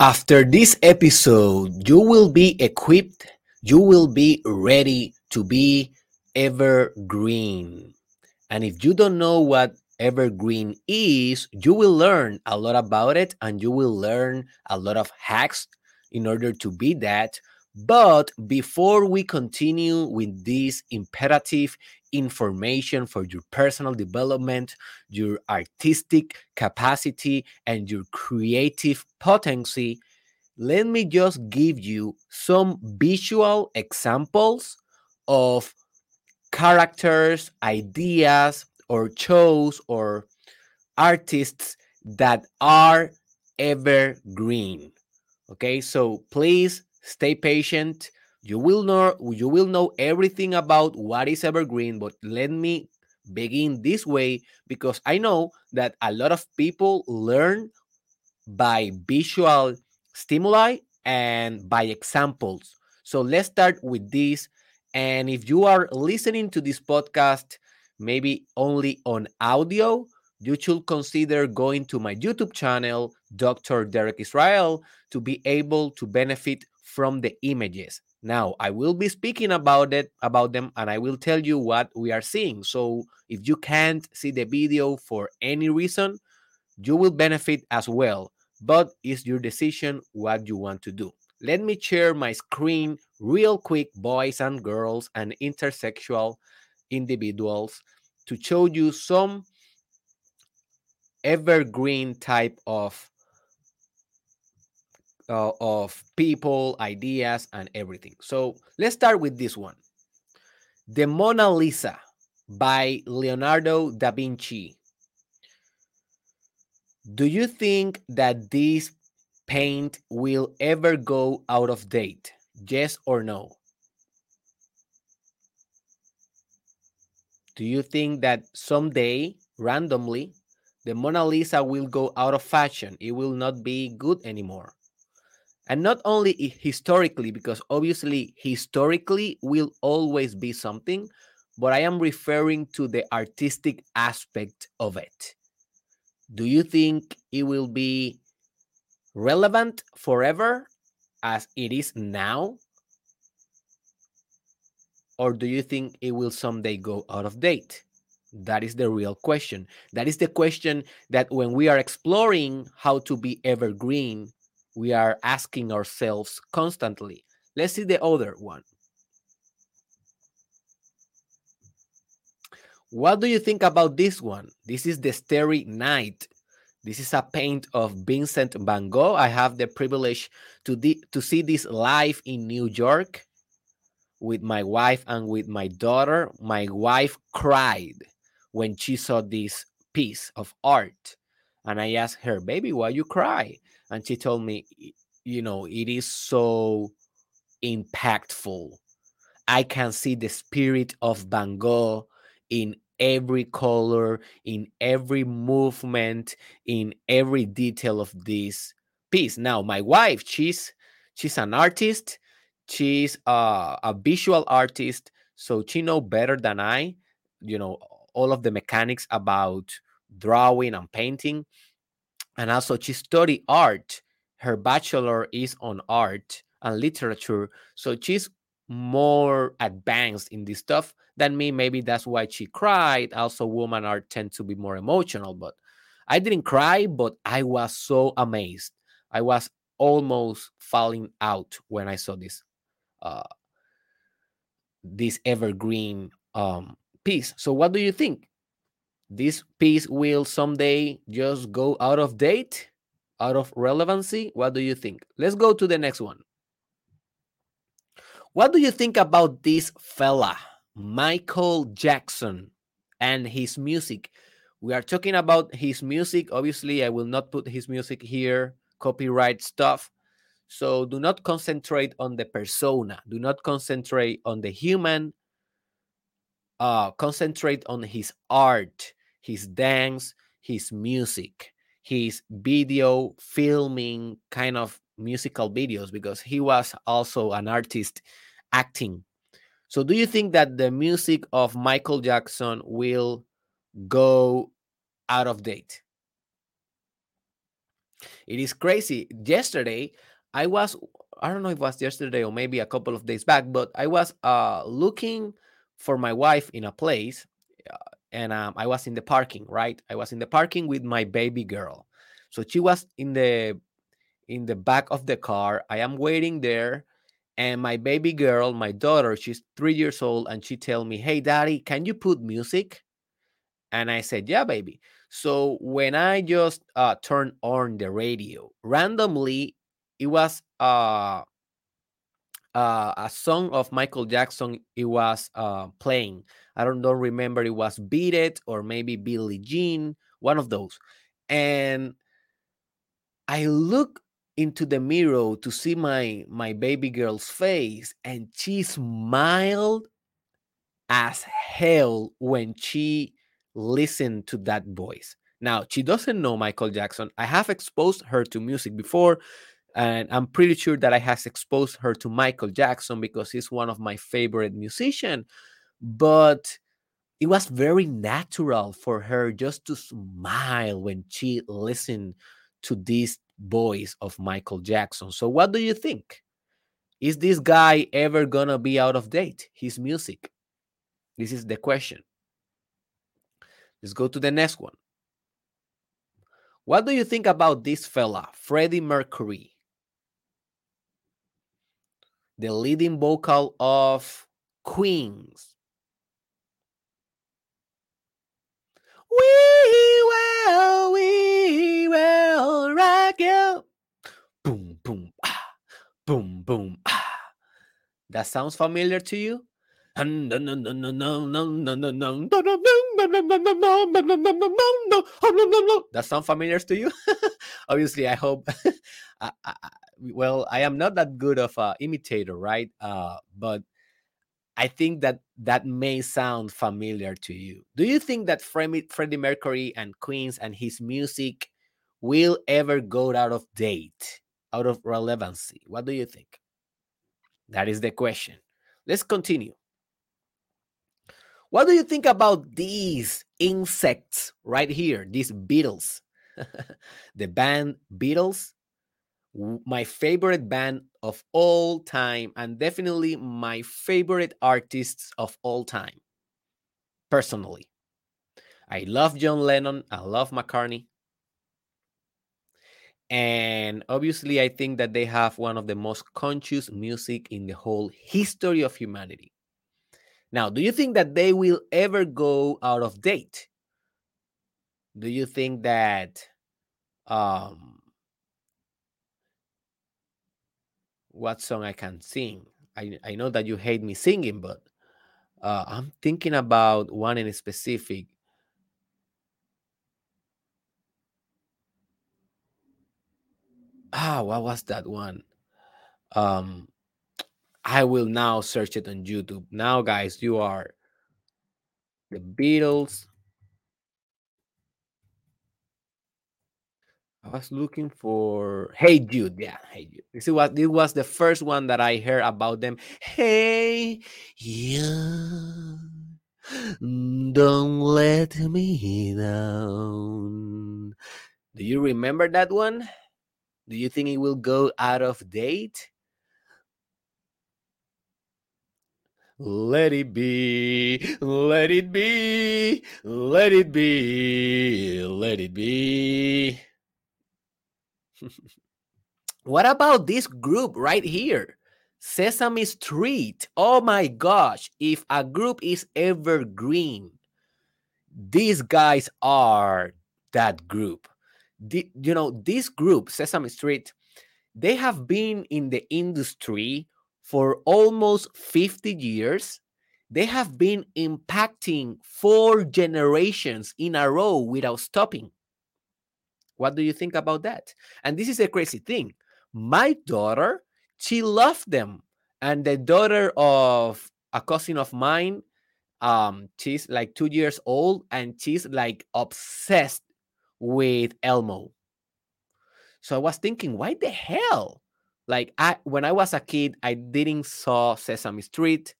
After this episode, you will be equipped, you will be ready to be evergreen. And if you don't know what evergreen is, you will learn a lot about it and you will learn a lot of hacks in order to be that. But before we continue with this imperative information for your personal development, your artistic capacity, and your creative potency, let me just give you some visual examples of characters, ideas, or shows or artists that are evergreen. Okay, so please stay patient. You will know you will know everything about what is evergreen, but let me begin this way because I know that a lot of people learn by visual stimuli and by examples. So let's start with this. And if you are listening to this podcast, maybe only on audio, you should consider going to my YouTube channel, Dr. Derek Israel, to be able to benefit from the images. Now, I will be speaking about it about them and I will tell you what we are seeing. So, if you can't see the video for any reason, you will benefit as well, but it's your decision what you want to do. Let me share my screen real quick, boys and girls and intersexual individuals, to show you some evergreen type of uh, of people, ideas, and everything. So let's start with this one The Mona Lisa by Leonardo da Vinci. Do you think that this paint will ever go out of date? Yes or no? Do you think that someday, randomly, the Mona Lisa will go out of fashion? It will not be good anymore and not only historically because obviously historically will always be something but i am referring to the artistic aspect of it. Do you think it will be relevant forever as it is now? Or do you think it will someday go out of date? That is the real question. That is the question that when we are exploring how to be evergreen we are asking ourselves constantly. Let's see the other one. What do you think about this one? This is the Starry Night. This is a paint of Vincent van Gogh. I have the privilege to, to see this live in New York with my wife and with my daughter. My wife cried when she saw this piece of art. And I asked her, baby, why you cry? And she told me you know it is so impactful. I can see the spirit of van gogh in every color in every movement in every detail of this piece. Now my wife she's she's an artist. She's a, a visual artist so she know better than i you know all of the mechanics about drawing and painting and also she studied art. Her bachelor is on art and literature, so she's more advanced in this stuff than me. Maybe that's why she cried. Also, women are tend to be more emotional, but I didn't cry, but I was so amazed. I was almost falling out when I saw this uh this evergreen um piece. So what do you think? This piece will someday just go out of date, out of relevancy? What do you think? Let's go to the next one. What do you think about this fella, Michael Jackson, and his music? We are talking about his music. Obviously, I will not put his music here, copyright stuff. So do not concentrate on the persona. Do not concentrate on the human. Uh, concentrate on his art his dance, his music, his video filming kind of musical videos because he was also an artist acting. So, do you think that the music of Michael Jackson will go out of date? It is crazy. Yesterday, I was, I don't know if it was yesterday or maybe a couple of days back, but I was uh, looking for my wife in a place and um, I was in the parking, right? I was in the parking with my baby girl. So she was in the in the back of the car. I am waiting there and my baby girl, my daughter, she's 3 years old and she tell me, "Hey daddy, can you put music?" And I said, "Yeah, baby." So when I just uh, turned on the radio, randomly, it was uh, uh, a song of Michael Jackson. It was uh, playing. I don't, don't remember. It was "Beat It" or maybe Billie Jean, one of those. And I look into the mirror to see my my baby girl's face, and she smiled as hell when she listened to that voice. Now, she doesn't know Michael Jackson. I have exposed her to music before, and I'm pretty sure that I has exposed her to Michael Jackson because he's one of my favorite musician. But it was very natural for her just to smile when she listened to this voice of Michael Jackson. So, what do you think? Is this guy ever gonna be out of date? His music? This is the question. Let's go to the next one. What do you think about this fella, Freddie Mercury? The leading vocal of Queens. We will, we will rock you. Boom, boom, ah, boom, boom, ah. That sounds familiar to you? That sound familiar to you? Obviously, I hope. I, I, well, I am not that good of a imitator, right? Uh, but I think that that may sound familiar to you. Do you think that Freddie, Mercury and Queens and his music will ever go out of date, out of relevancy? What do you think? That is the question. Let's continue. What do you think about these insects right here, these beetles? the band Beatles, my favorite band of all time, and definitely my favorite artists of all time. Personally, I love John Lennon, I love McCartney. And obviously, I think that they have one of the most conscious music in the whole history of humanity. Now, do you think that they will ever go out of date? Do you think that um what song I can sing? I, I know that you hate me singing, but uh, I'm thinking about one in specific. Ah, what was that one? Um, I will now search it on YouTube. Now, guys, you are the Beatles. Was looking for Hey Jude. Yeah, Hey Jude. This is what this was the first one that I heard about them. Hey, yeah, don't let me down. Do you remember that one? Do you think it will go out of date? Let it be, let it be, let it be, let it be. What about this group right here? Sesame Street. Oh my gosh, if a group is evergreen, these guys are that group. The, you know, this group, Sesame Street, they have been in the industry for almost 50 years. They have been impacting four generations in a row without stopping. What do you think about that? And this is a crazy thing. My daughter, she loved them. And the daughter of a cousin of mine, um, she's like two years old and she's like obsessed with Elmo. So I was thinking, why the hell? Like I when I was a kid, I didn't saw Sesame Street,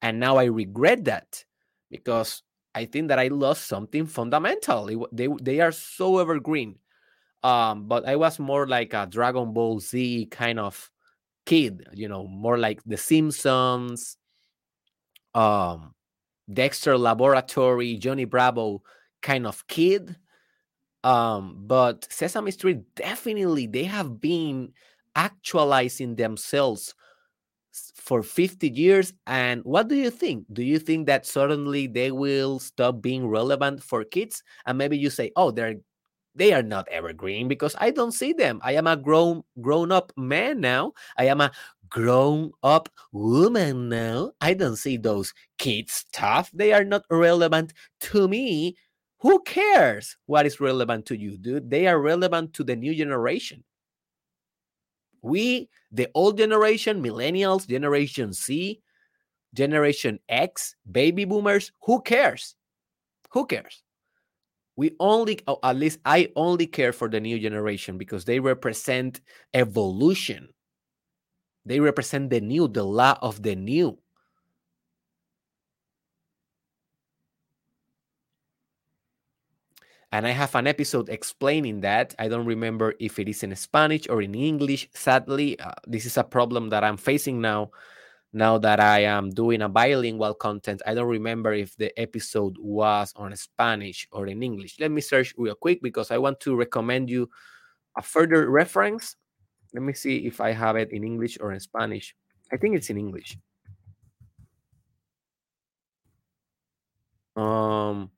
and now I regret that because I think that I lost something fundamental. It, they they are so evergreen. Um, but I was more like a Dragon Ball Z kind of kid, you know, more like The Simpsons, um, Dexter Laboratory, Johnny Bravo kind of kid. Um, but Sesame Street definitely they have been actualizing themselves for 50 years. And what do you think? Do you think that suddenly they will stop being relevant for kids? And maybe you say, oh, they're they are not evergreen because I don't see them. I am a grown grown up man now. I am a grown up woman now. I don't see those kids stuff. They are not relevant to me. Who cares what is relevant to you, dude? They are relevant to the new generation. We, the old generation, millennials, Generation C, Generation X, baby boomers, who cares? Who cares? We only, oh, at least I only care for the new generation because they represent evolution. They represent the new, the law of the new. And I have an episode explaining that. I don't remember if it is in Spanish or in English. Sadly, uh, this is a problem that I'm facing now. Now that I am doing a bilingual content, I don't remember if the episode was on Spanish or in English. Let me search real quick because I want to recommend you a further reference. Let me see if I have it in English or in Spanish. I think it's in English. Um,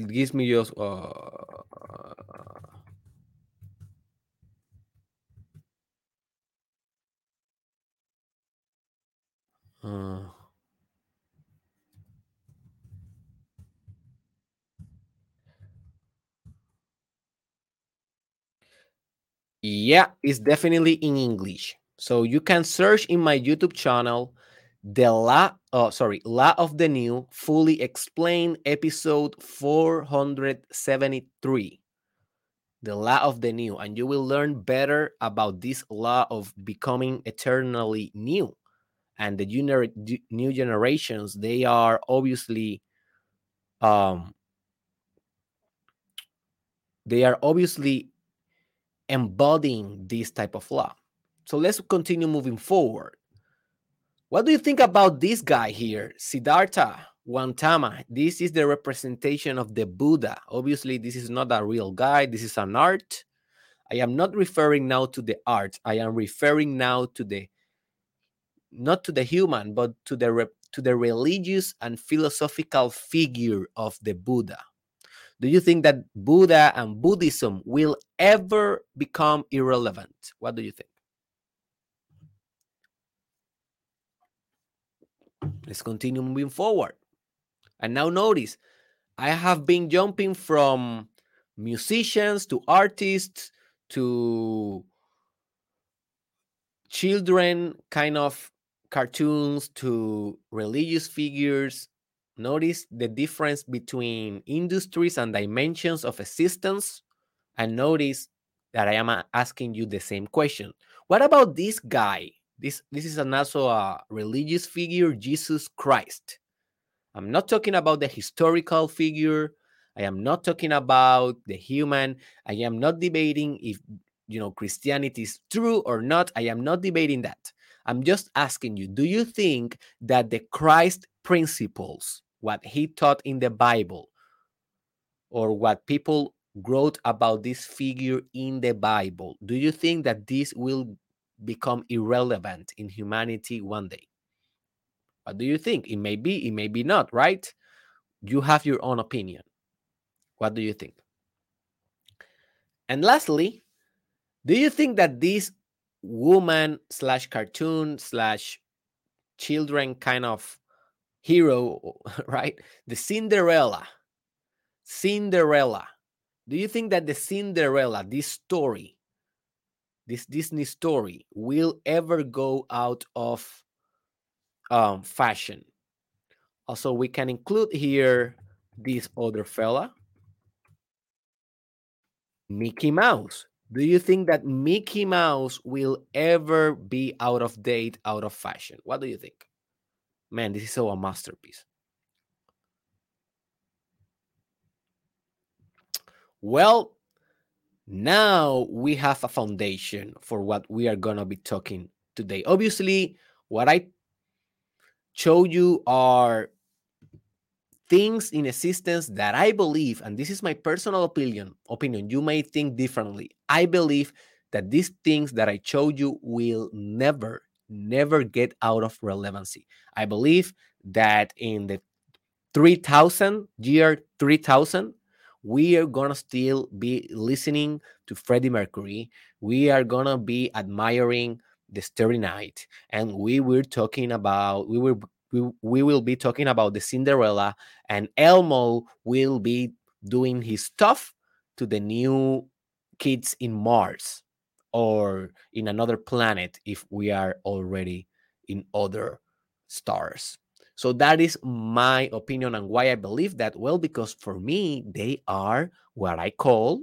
it gives me just uh, uh, yeah it's definitely in english. So you can search in my youtube channel the law oh sorry law of the new fully explained episode 473 the law of the new and you will learn better about this law of becoming eternally new and the gener- new generations they are obviously um they are obviously embodying this type of law so let's continue moving forward what do you think about this guy here, Siddhartha Gautama? This is the representation of the Buddha. Obviously, this is not a real guy, this is an art. I am not referring now to the art. I am referring now to the not to the human, but to the to the religious and philosophical figure of the Buddha. Do you think that Buddha and Buddhism will ever become irrelevant? What do you think? Let's continue moving forward. And now notice, I have been jumping from musicians to artists to children kind of cartoons to religious figures. Notice the difference between industries and dimensions of existence. And notice that I am uh, asking you the same question. What about this guy this this is an also a religious figure, Jesus Christ. I'm not talking about the historical figure. I am not talking about the human. I am not debating if you know Christianity is true or not. I am not debating that. I'm just asking you, do you think that the Christ principles, what he taught in the Bible, or what people wrote about this figure in the Bible, do you think that this will become irrelevant in humanity one day. What do you think? It may be, it may be not, right? You have your own opinion. What do you think? And lastly, do you think that this woman slash cartoon slash children kind of hero, right? The Cinderella, Cinderella. Do you think that the Cinderella, this story, this Disney story will ever go out of um, fashion. Also, we can include here this other fella, Mickey Mouse. Do you think that Mickey Mouse will ever be out of date, out of fashion? What do you think? Man, this is so a masterpiece. Well, now we have a foundation for what we are going to be talking today. Obviously, what I showed you are things in existence that I believe, and this is my personal opinion, opinion, you may think differently. I believe that these things that I showed you will never, never get out of relevancy. I believe that in the 3000, year 3000, we are gonna still be listening to Freddie Mercury. We are gonna be admiring the Starry Night, and we were talking about we were we, we will be talking about the Cinderella, and Elmo will be doing his stuff to the new kids in Mars or in another planet if we are already in other stars. So that is my opinion and why I believe that. Well, because for me, they are what I call,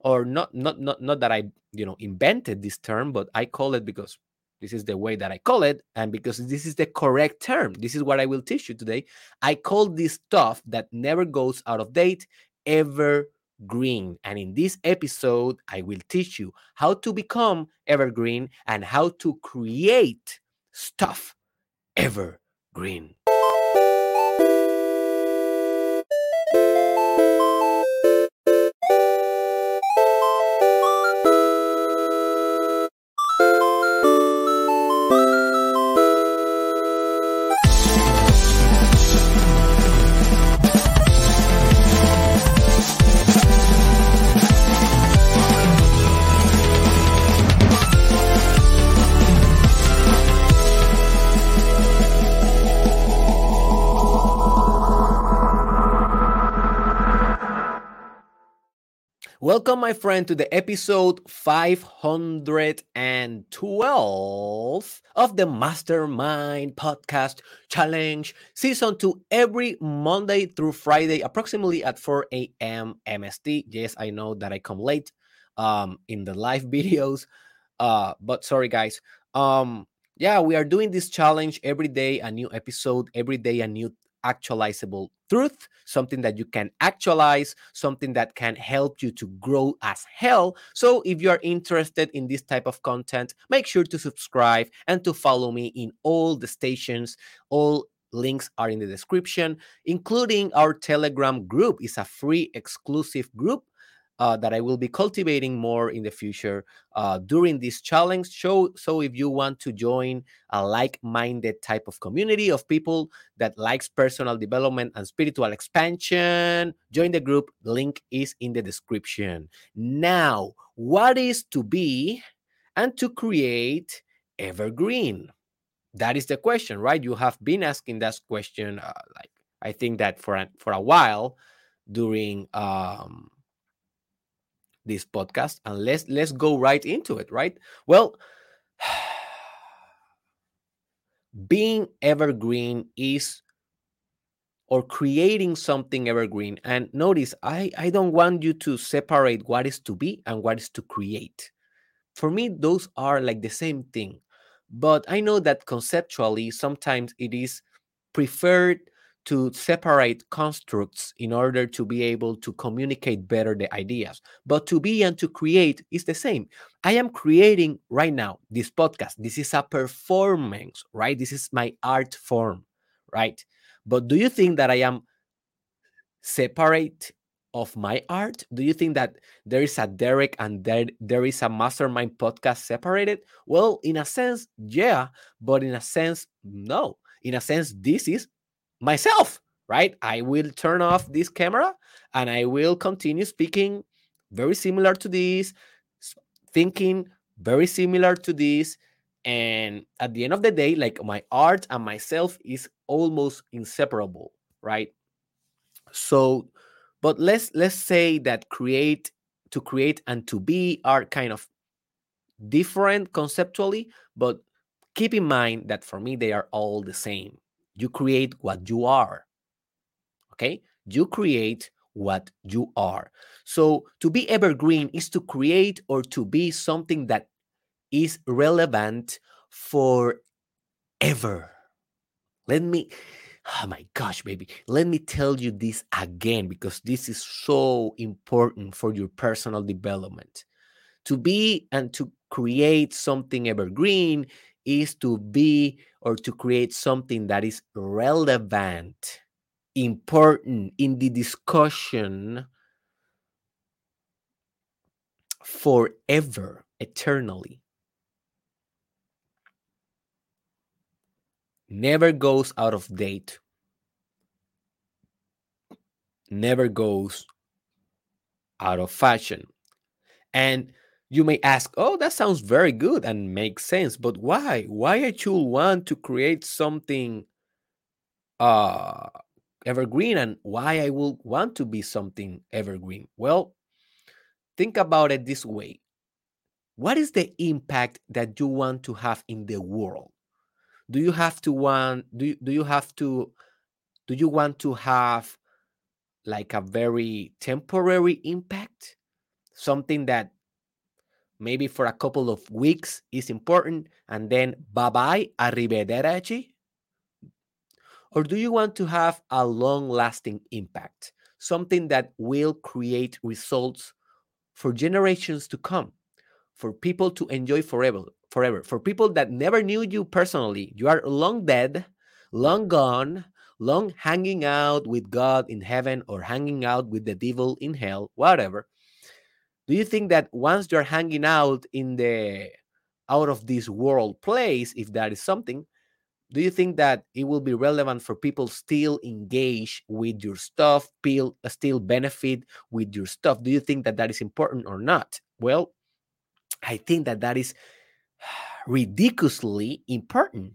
or not, not, not, not that I, you know, invented this term, but I call it because this is the way that I call it, and because this is the correct term. This is what I will teach you today. I call this stuff that never goes out of date evergreen. And in this episode, I will teach you how to become evergreen and how to create stuff evergreen. Welcome, my friend, to the episode 512 of the Mastermind Podcast Challenge Season 2, every Monday through Friday, approximately at 4 a.m. MST. Yes, I know that I come late um, in the live videos, uh, but sorry, guys. Um, yeah, we are doing this challenge every day, a new episode, every day, a new actualizable truth, something that you can actualize, something that can help you to grow as hell. So if you are interested in this type of content, make sure to subscribe and to follow me in all the stations. All links are in the description, including our Telegram group. It's a free exclusive group uh, that I will be cultivating more in the future uh, during this challenge show. So, if you want to join a like-minded type of community of people that likes personal development and spiritual expansion, join the group. Link is in the description. Now, what is to be and to create evergreen? That is the question, right? You have been asking that question, uh, like I think that for a, for a while during um, this podcast and let's let's go right into it right? Well being evergreen is or creating something evergreen and notice i i don't want you to separate what is to be and what is to create. For me those are like the same thing but i know that conceptually sometimes it is preferred to separate constructs in order to be able to communicate better the ideas. But to be and to create is the same. I am creating right now this podcast. This is a performance, right? This is my art form, right? But do you think that I am separate of my art? Do you think that there is a Derek and there, there is a mastermind podcast separated? Well, in a sense, yeah, but in a sense, no. In a sense, this is myself, right? I will turn off this camera and I will continue speaking very similar to this, thinking very similar to this. And at the end of the day, like my art and myself is almost inseparable, right? So, but let's let's say that create to create and to be are kind of different conceptually, but keep in mind that for me they are all the same you create what you are. Okay? You create what you are. So to be evergreen is to create or to be something that is relevant for ever. Let me, oh my gosh, baby, let me tell you this again because this is so important for your personal development. To be and to create something evergreen is to be or to create something that is relevant, important in the discussion forever, eternally. Never goes out of date, never goes out of fashion. And you may ask, oh, that sounds very good and makes sense, but why? Why I should want to create something uh evergreen and why I will want to be something evergreen? Well, think about it this way. What is the impact that you want to have in the world? Do you have to want do you, do you have to do you want to have like a very temporary impact? Something that maybe for a couple of weeks is important and then bye bye, arrivederci? Or do you want to have a long lasting impact, something that will create results for generations to come, for people to enjoy forever, forever, for people that never knew you personally? You are long dead, long gone, long hanging out with God in heaven or hanging out with the devil in hell, whatever do you think that once you're hanging out in the out of this world place if that is something do you think that it will be relevant for people still engage with your stuff still, uh, still benefit with your stuff? Do you think that that is important or not? Well i think that that is ridiculously important.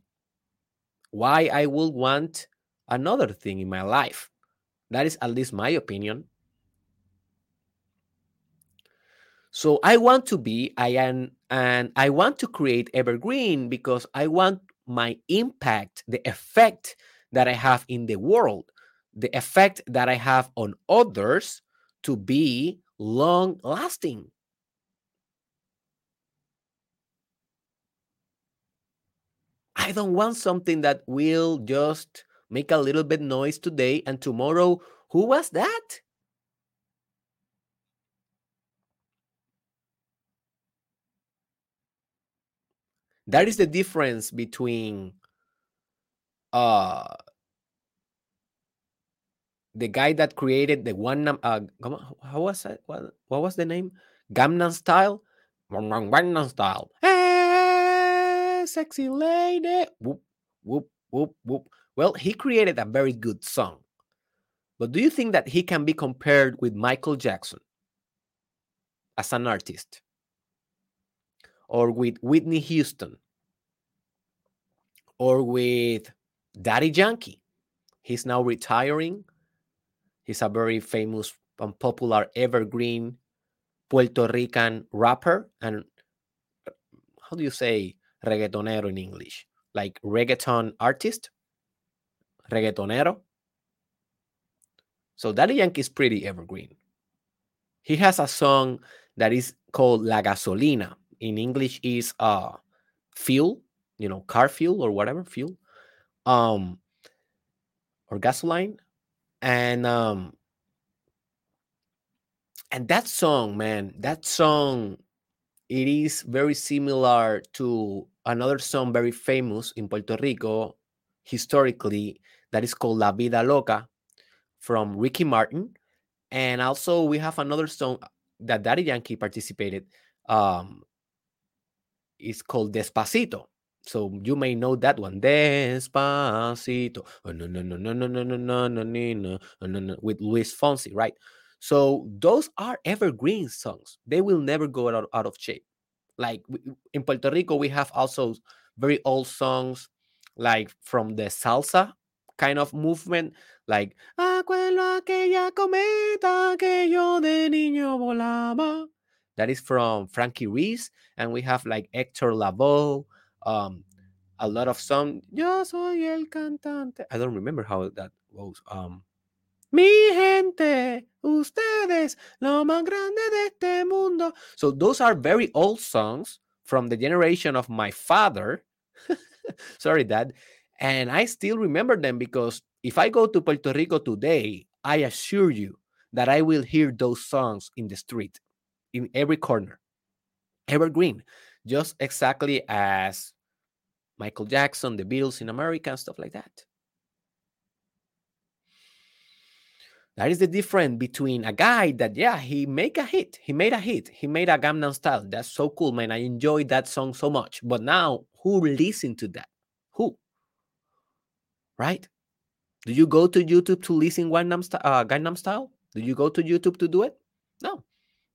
Why i will want another thing in my life. That is at least my opinion So I want to be, I am, and I want to create evergreen because I want my impact, the effect that I have in the world, the effect that I have on others to be long lasting. I don't want something that will just make a little bit noise today and tomorrow, who was that? That is the difference between uh the guy that created the one uh how was it what, what was the name? Gangnam Style? Gangnam Style. Hey sexy lady. Whoop whoop whoop whoop. Well he created a very good song. But do you think that he can be compared with Michael Jackson as an artist or with Whitney Houston or with Daddy Yankee. He's now retiring. He's a very famous and popular evergreen Puerto Rican rapper and uh, how do you say reggaetonero in English? Like reggaeton artist? Reggaetonero? So Daddy Yankee is pretty evergreen. He has a song that is called La Gasolina. In English is uh fuel, you know, car fuel or whatever fuel. Um or gasoline. And um and that song, man, that song it is very similar to another song very famous in Puerto Rico historically that is called La Vida Loca from Ricky Martin. And also we have another song that Daddy Yankee participated. Um, it's called Despacito. So you may know that one. Despacito. Oh, no, no, no, no, no, no, no, no, no, no, no, no, with Luis Fonsi, right? So those are evergreen songs. They will never go out, out of shape. Like in Puerto Rico, we have also very old songs like from the salsa kind of movement, like aquella cometa que yo de niño volaba. That is from Frankie Ruiz, and we have like Hector Lavoe, um, a lot of some. Yo soy el cantante. I don't remember how that goes. Um, Mi gente, ustedes, lo más grande de este mundo. So those are very old songs from the generation of my father. Sorry, dad. And I still remember them because if I go to Puerto Rico today, I assure you that I will hear those songs in the street, in every corner. Evergreen, just exactly as Michael Jackson, the Beatles in America, and stuff like that. That is the difference between a guy that, yeah, he make a hit. He made a hit. He made a Gangnam Style. That's so cool, man. I enjoyed that song so much. But now, who listen to that? Who? Right? Do you go to YouTube to listen Gangnam, uh, Gangnam Style? Do you go to YouTube to do it? No,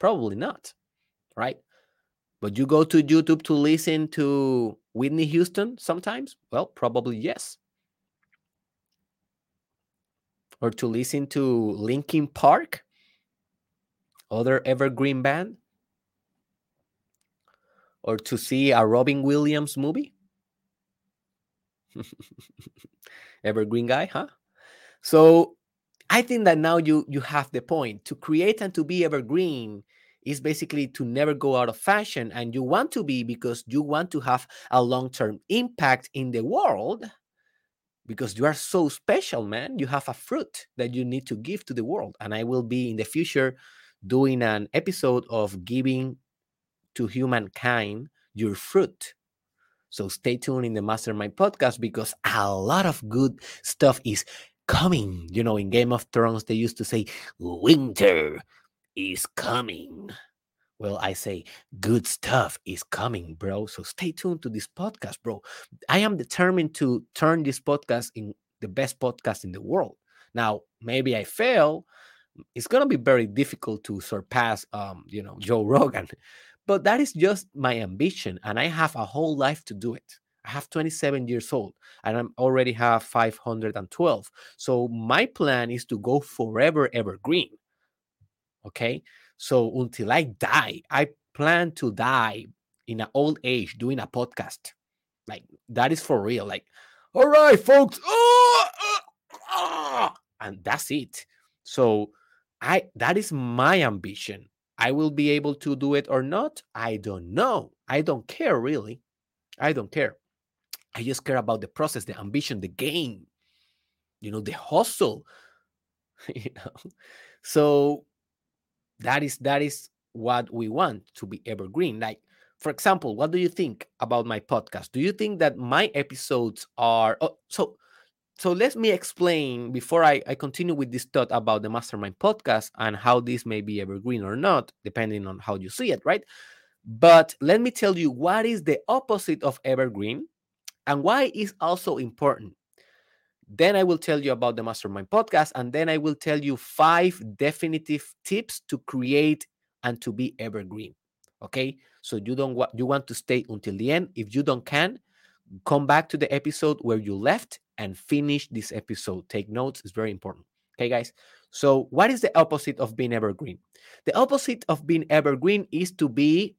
probably not. Right? But you go to YouTube to listen to Whitney Houston sometimes? Well, probably yes or to listen to Linkin Park, other evergreen band, or to see a Robin Williams movie. evergreen guy, huh? So I think that now you you have the point. To create and to be evergreen is basically to never go out of fashion and you want to be because you want to have a long-term impact in the world because you are so special, man. You have a fruit that you need to give to the world. And I will be in the future doing an episode of giving to humankind your fruit. So stay tuned in the Mastermind podcast because a lot of good stuff is coming. You know, in Game of Thrones, they used to say, Winter is coming. Well, I say good stuff is coming, bro. So stay tuned to this podcast, bro. I am determined to turn this podcast in the best podcast in the world. Now, maybe I fail. It's gonna be very difficult to surpass, um, you know, Joe Rogan, but that is just my ambition, and I have a whole life to do it. I have 27 years old, and I already have 512. So my plan is to go forever evergreen. Okay, so until I die, I plan to die in an old age doing a podcast. Like that is for real. Like, all right, folks. Oh, oh, and that's it. So I that is my ambition. I will be able to do it or not. I don't know. I don't care really. I don't care. I just care about the process, the ambition, the game, you know, the hustle. you know. So that is that is what we want to be evergreen like for example what do you think about my podcast do you think that my episodes are oh, so so let me explain before I, I continue with this thought about the mastermind podcast and how this may be evergreen or not depending on how you see it right but let me tell you what is the opposite of evergreen and why is also important then I will tell you about the Mastermind podcast, and then I will tell you five definitive tips to create and to be evergreen. Okay, so you don't want you want to stay until the end. If you don't can, come back to the episode where you left and finish this episode. Take notes; it's very important. Okay, guys. So, what is the opposite of being evergreen? The opposite of being evergreen is to be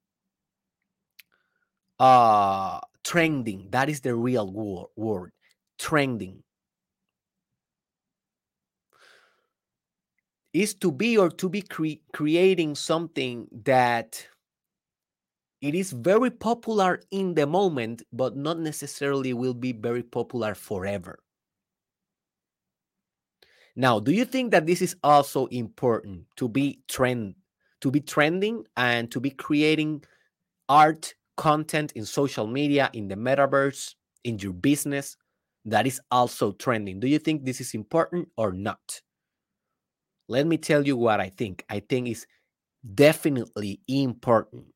uh trending. That is the real word. Trending. is to be or to be cre- creating something that it is very popular in the moment but not necessarily will be very popular forever now do you think that this is also important to be trend to be trending and to be creating art content in social media in the metaverse in your business that is also trending do you think this is important or not let me tell you what I think. I think it's definitely important.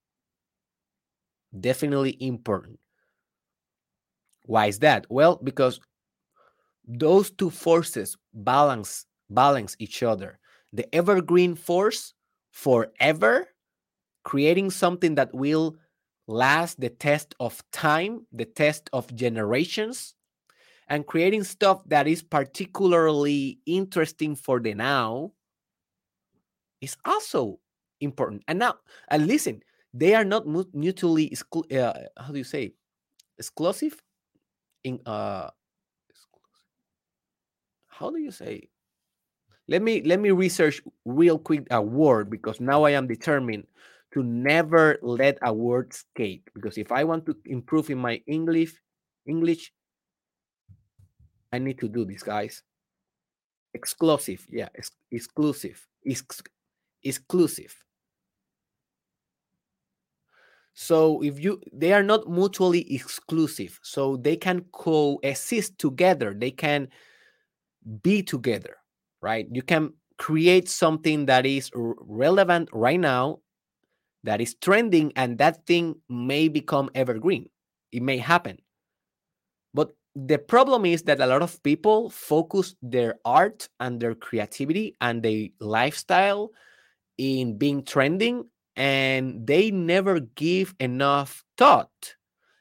Definitely important. Why is that? Well, because those two forces balance balance each other. The evergreen force forever, creating something that will last the test of time, the test of generations, and creating stuff that is particularly interesting for the now is also important. And now, and listen, they are not mutually uh, how do you say exclusive? In uh how do you say? Let me let me research real quick a word because now i am determined to never let a word escape because if i want to improve in my english english I need to do this, guys. Exclusive, yeah, ex- exclusive, ex- exclusive. So if you they are not mutually exclusive, so they can coexist together. They can be together, right? You can create something that is relevant right now, that is trending, and that thing may become evergreen. It may happen. But the problem is that a lot of people focus their art and their creativity and their lifestyle in being trending and they never give enough thought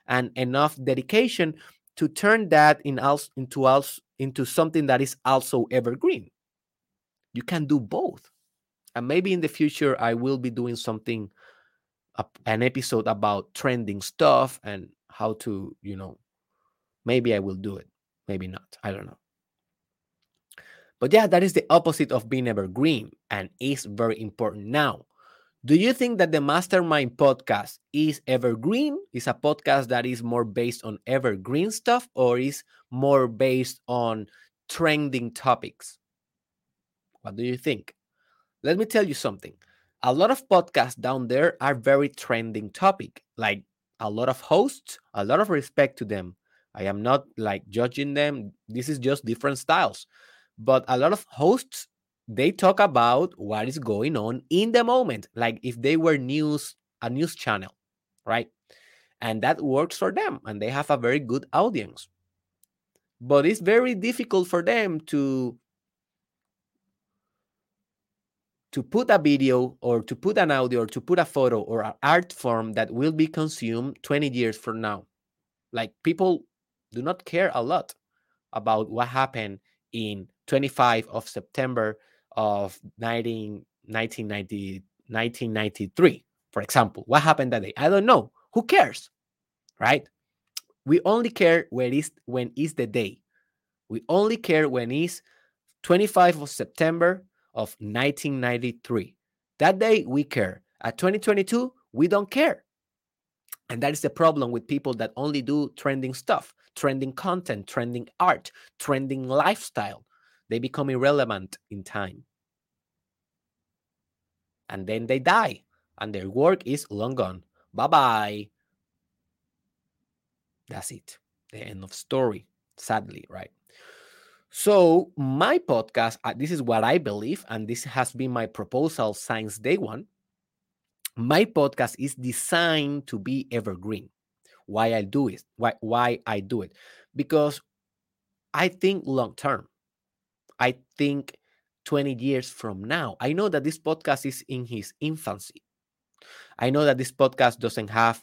and enough dedication to turn that in also into also into something that is also evergreen you can do both and maybe in the future i will be doing something an episode about trending stuff and how to you know maybe i will do it maybe not i don't know but yeah that is the opposite of being evergreen and is very important now do you think that the Mastermind podcast is evergreen? Is a podcast that is more based on evergreen stuff or is more based on trending topics? What do you think? Let me tell you something. A lot of podcasts down there are very trending topic, like a lot of hosts, a lot of respect to them. I am not like judging them. This is just different styles. But a lot of hosts they talk about what is going on in the moment, like if they were news, a news channel, right? And that works for them, and they have a very good audience. But it's very difficult for them to to put a video or to put an audio or to put a photo or an art form that will be consumed 20 years from now. Like people do not care a lot about what happened in 25 of September of 19, 1990, 1993, for example. What happened that day? I don't know. Who cares? Right? We only care when is when is the day. We only care when is 25 of September of 1993. That day we care. At 2022, we don't care. And that is the problem with people that only do trending stuff, trending content, trending art, trending lifestyle they become irrelevant in time. And then they die, and their work is long gone. Bye bye. That's it. The end of story, sadly, right? So, my podcast, uh, this is what I believe, and this has been my proposal since day one. My podcast is designed to be evergreen. Why I do it? Why, why I do it? Because I think long term. I think 20 years from now. I know that this podcast is in his infancy. I know that this podcast doesn't have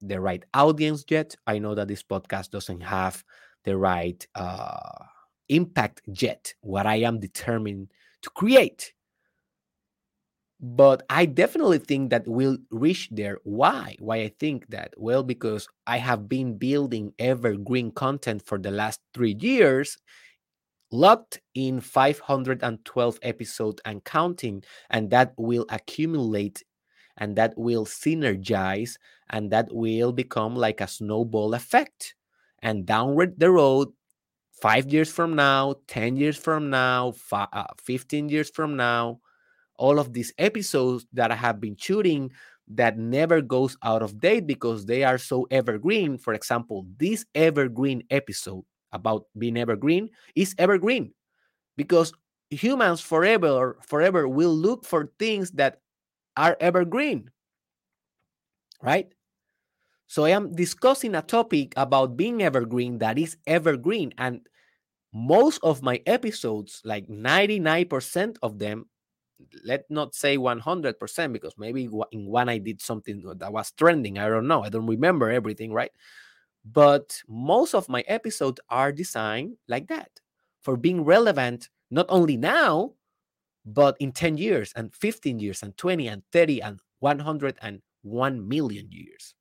the right audience yet. I know that this podcast doesn't have the right uh, impact yet, what I am determined to create. But I definitely think that we'll reach there. Why? Why I think that? Well, because I have been building evergreen content for the last three years locked in 512 episodes and counting, and that will accumulate and that will synergize and that will become like a snowball effect. And downward the road, five years from now, 10 years from now, five, uh, 15 years from now, all of these episodes that I have been shooting that never goes out of date because they are so evergreen. For example, this evergreen episode about being evergreen is evergreen because humans forever forever will look for things that are evergreen right so i am discussing a topic about being evergreen that is evergreen and most of my episodes like 99% of them let's not say 100% because maybe in one i did something that was trending i don't know i don't remember everything right but most of my episodes are designed like that for being relevant, not only now, but in 10 years and 15 years and 20 and 30 and 101 million years.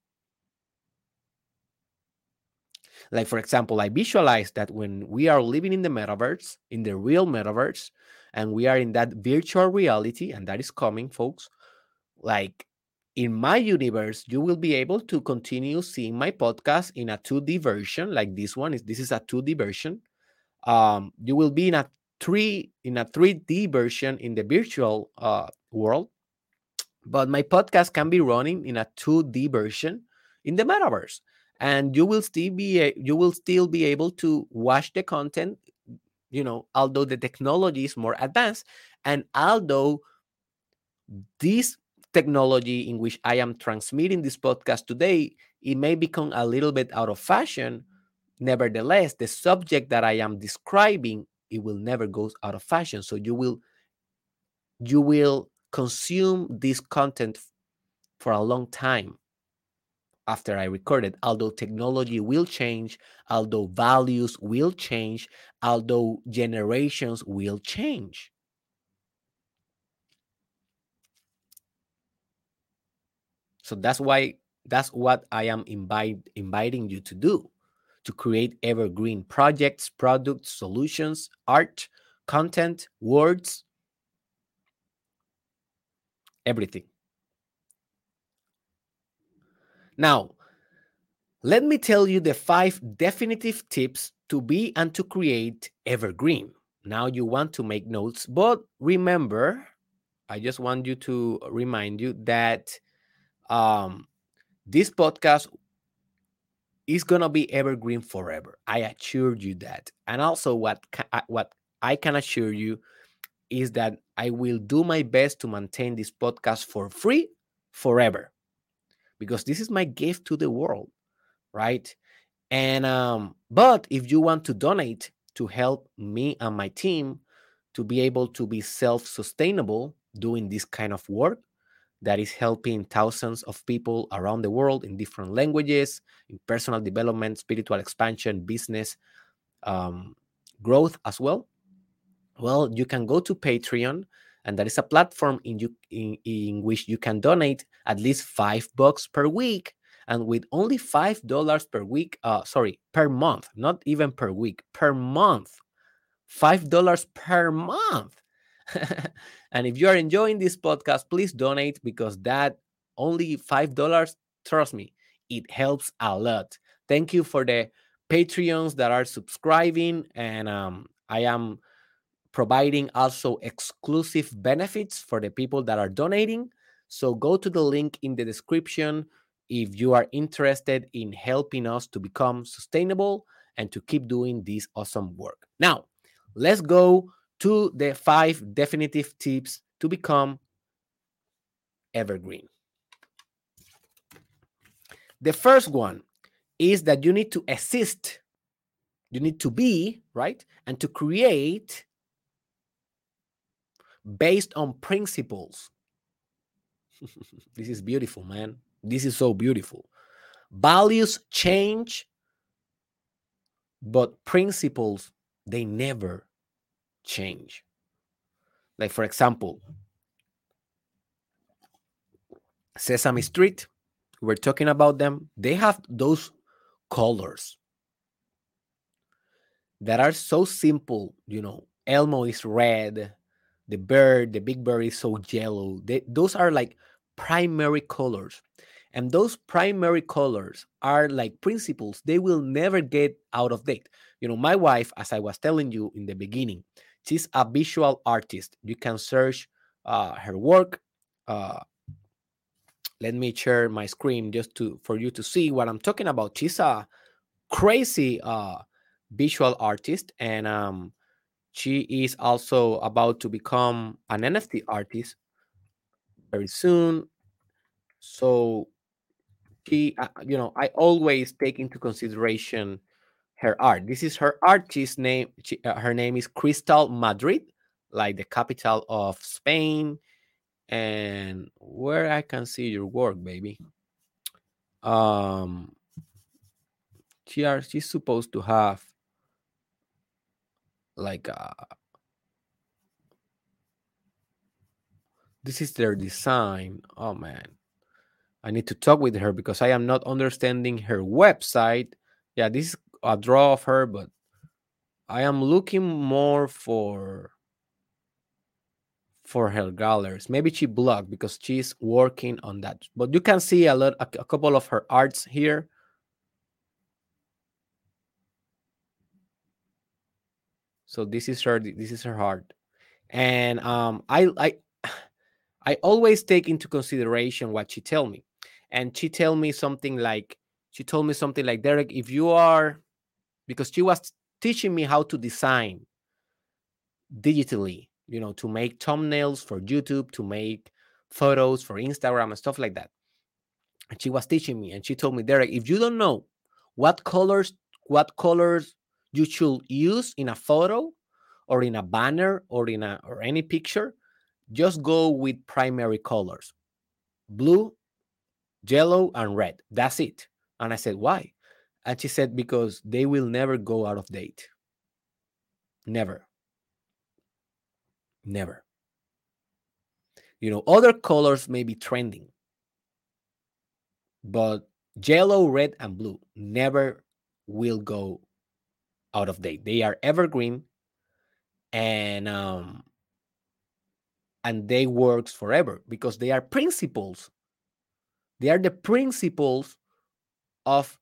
Like, for example, I visualize that when we are living in the metaverse, in the real metaverse, and we are in that virtual reality, and that is coming, folks, like in my universe, you will be able to continue seeing my podcast in a 2D version, like this one is. This is a 2D version, Um, you will be in a three in a 3D version in the virtual uh, world, but my podcast can be running in a 2D version in the metaverse, and you will still be you will still be able to watch the content. You know, although the technology is more advanced, and although this technology in which I am transmitting this podcast today, it may become a little bit out of fashion. Nevertheless, the subject that I am describing, it will never go out of fashion. So you will you will consume this content for a long time after I record it, although technology will change, although values will change, although generations will change. So that's why that's what I am invite, inviting you to do to create evergreen projects, products, solutions, art, content, words, everything. Now, let me tell you the five definitive tips to be and to create evergreen. Now you want to make notes, but remember, I just want you to remind you that um, this podcast is gonna be evergreen forever. I assure you that. And also, what uh, what I can assure you is that I will do my best to maintain this podcast for free forever, because this is my gift to the world, right? And um, but if you want to donate to help me and my team to be able to be self-sustainable doing this kind of work, that is helping thousands of people around the world in different languages, in personal development, spiritual expansion, business um, growth as well. Well, you can go to Patreon, and that is a platform in, you, in, in which you can donate at least five bucks per week. And with only five dollars per week, uh, sorry, per month, not even per week, per month, five dollars per month and if you are enjoying this podcast, please donate because that only $5, trust me, it helps a lot. Thank you for the Patreons that are subscribing. And um, I am providing also exclusive benefits for the people that are donating. So go to the link in the description if you are interested in helping us to become sustainable and to keep doing this awesome work. Now, let's go to the five definitive tips to become evergreen. The first one is that you need to assist, you need to be, right? And to create based on principles. this is beautiful, man. This is so beautiful. Values change, but principles, they never change. Like, for example, Sesame Street, we're talking about them, they have those colors that are so simple. You know, Elmo is red, the bird, the big bird is so yellow. They, those are like primary colors. And those primary colors are like principles, they will never get out of date. You know, my wife, as I was telling you in the beginning, She's a visual artist. You can search uh, her work. Uh, let me share my screen just to for you to see what I'm talking about. She's a crazy uh, visual artist, and um, she is also about to become an NFT artist very soon. So she, uh, you know, I always take into consideration her art. This is her artist name. She, uh, her name is Crystal Madrid, like the capital of Spain. And where I can see your work, baby. Um, she are she's supposed to have like uh, this is their design. Oh man, I need to talk with her because I am not understanding her website. Yeah, this is a draw of her, but I am looking more for for her galleries. Maybe she blocked because she's working on that. But you can see a lot, a, a couple of her arts here. So this is her. This is her heart, and um, I I I always take into consideration what she tell me, and she tell me something like she told me something like Derek, if you are, because she was teaching me how to design digitally, you know, to make thumbnails for YouTube, to make photos for Instagram and stuff like that. And she was teaching me, and she told me, Derek, if you don't know what colors, what colors you should use in a photo or in a banner or in a or any picture, just go with primary colors. Blue, yellow, and red. That's it. And I said, why? And she said, because they will never go out of date. Never. Never. You know, other colors may be trending, but yellow, red, and blue never will go out of date. They are evergreen and um and they works forever because they are principles. They are the principles of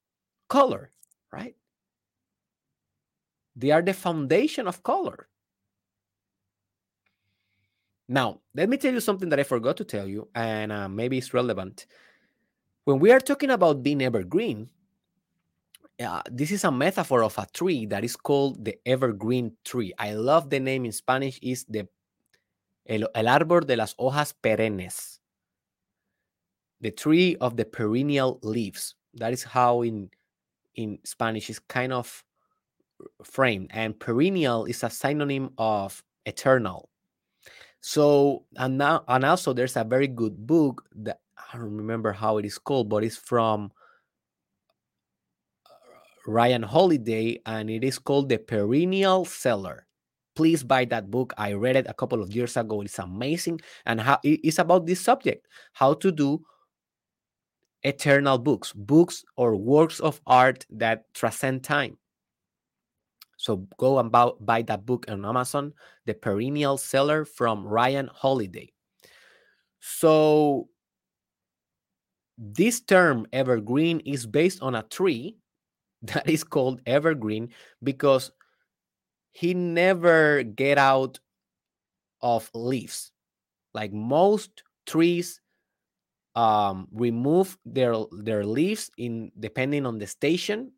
color, right? They are the foundation of color. Now, let me tell you something that I forgot to tell you, and uh, maybe it's relevant. When we are talking about being evergreen, uh, this is a metaphor of a tree that is called the evergreen tree. I love the name in Spanish is the el, el árbol de las hojas perennes, the tree of the perennial leaves. That is how in in Spanish is kind of framed, and perennial is a synonym of eternal. So and now and also there's a very good book that I don't remember how it is called, but it's from Ryan Holiday, and it is called The Perennial Seller. Please buy that book. I read it a couple of years ago. It's amazing, and how it's about this subject: how to do eternal books, books or works of art that transcend time. So go and buy, buy that book on Amazon, The Perennial Seller from Ryan Holiday. So this term evergreen is based on a tree that is called evergreen because he never get out of leaves. Like most trees um, remove their their leaves in depending on the station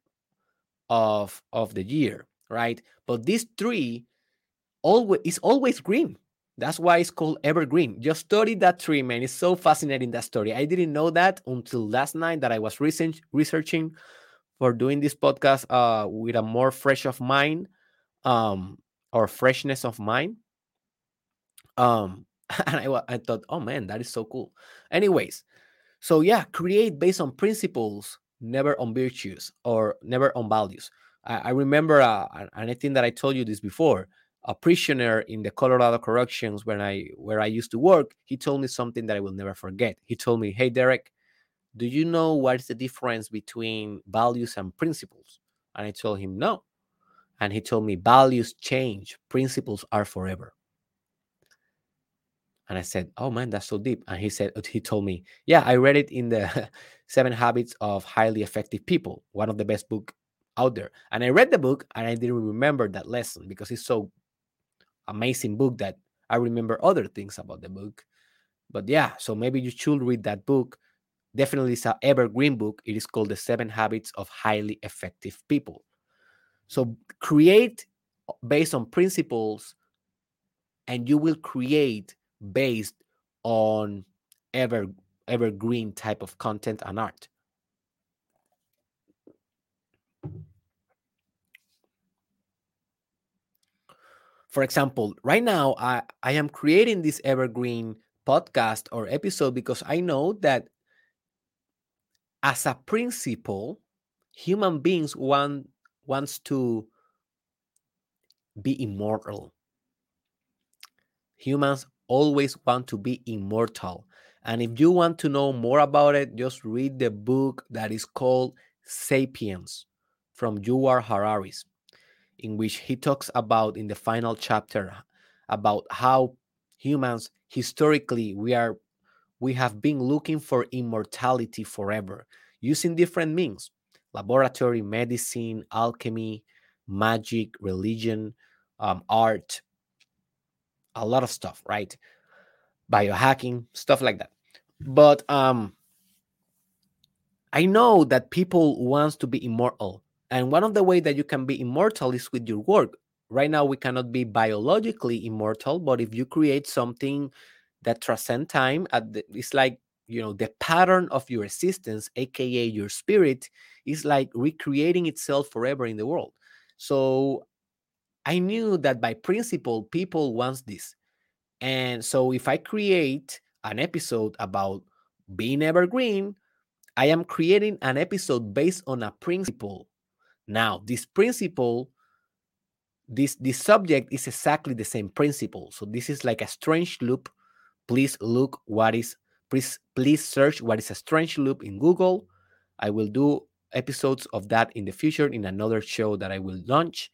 of of the year, right? But this tree always is always green. That's why it's called evergreen. Just study that tree, man. It's so fascinating that story. I didn't know that until last night that I was research, researching for doing this podcast uh, with a more fresh of mind um, or freshness of mind. Um, and I, I thought, oh man, that is so cool. Anyways, so yeah, create based on principles, never on virtues or never on values. I, I remember, uh, and I think that I told you this before. A prisoner in the Colorado corrections when I where I used to work, he told me something that I will never forget. He told me, "Hey, Derek, do you know what is the difference between values and principles?" And I told him, "No." And he told me, "Values change, principles are forever." And I said, "Oh man, that's so deep." And he said, he told me, "Yeah, I read it in the Seven Habits of Highly Effective People, one of the best book out there." And I read the book, and I didn't remember that lesson because it's so amazing book that I remember other things about the book. But yeah, so maybe you should read that book. Definitely, it's an evergreen book. It is called The Seven Habits of Highly Effective People. So create based on principles, and you will create based on ever evergreen type of content and art. For example, right now I, I am creating this evergreen podcast or episode because I know that as a principle, human beings want wants to be immortal. Humans always want to be immortal. And if you want to know more about it, just read the book that is called Sapiens from Yuval Harari's, in which he talks about in the final chapter about how humans historically we are we have been looking for immortality forever using different means laboratory medicine alchemy magic religion um, art, a lot of stuff, right? Biohacking, stuff like that. But um, I know that people wants to be immortal, and one of the way that you can be immortal is with your work. Right now, we cannot be biologically immortal, but if you create something that transcend time, at the, it's like you know the pattern of your existence, aka your spirit, is like recreating itself forever in the world. So I knew that by principle, people wants this, and so if I create an episode about being evergreen, I am creating an episode based on a principle. Now, this principle, this this subject is exactly the same principle. So this is like a strange loop. Please look what is please please search what is a strange loop in Google. I will do episodes of that in the future in another show that I will launch.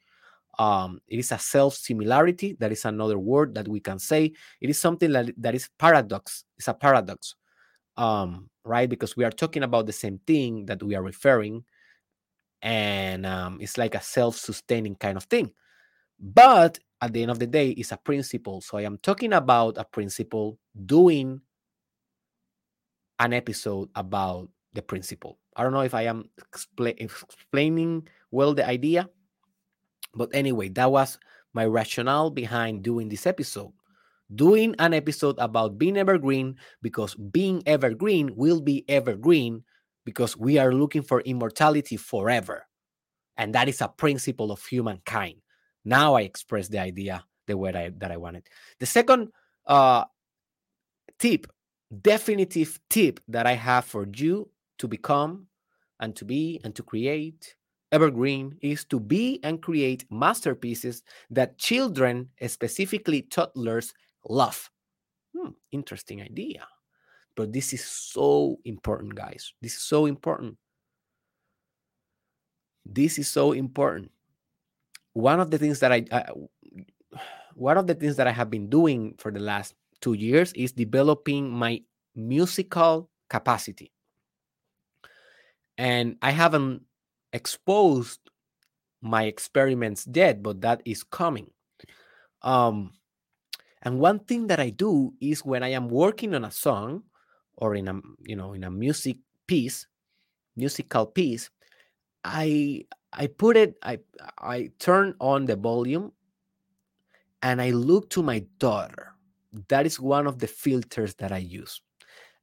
Um, it is a self similarity. That is another word that we can say. It is something that, that is paradox. It's a paradox um, right? Because we are talking about the same thing that we are referring, and um, it's like a self-sustaining kind of thing. But at the end of the day, is a principle. So I am talking about a principle doing an episode about the principle. I don't know if I am expla- explaining well the idea, but anyway, that was my rationale behind doing this episode doing an episode about being evergreen because being evergreen will be evergreen because we are looking for immortality forever. And that is a principle of humankind. Now I express the idea the way I, that I wanted. The second uh, tip, definitive tip that I have for you to become and to be and to create evergreen is to be and create masterpieces that children, specifically toddlers, love. Hmm, interesting idea. But this is so important, guys. This is so important. This is so important. One of the things that I, I one of the things that I have been doing for the last two years is developing my musical capacity. And I haven't exposed my experiments yet, but that is coming. Um, and one thing that I do is when I am working on a song or in a you know in a music piece, musical piece, I I put it I I turn on the volume and I look to my daughter. That is one of the filters that I use.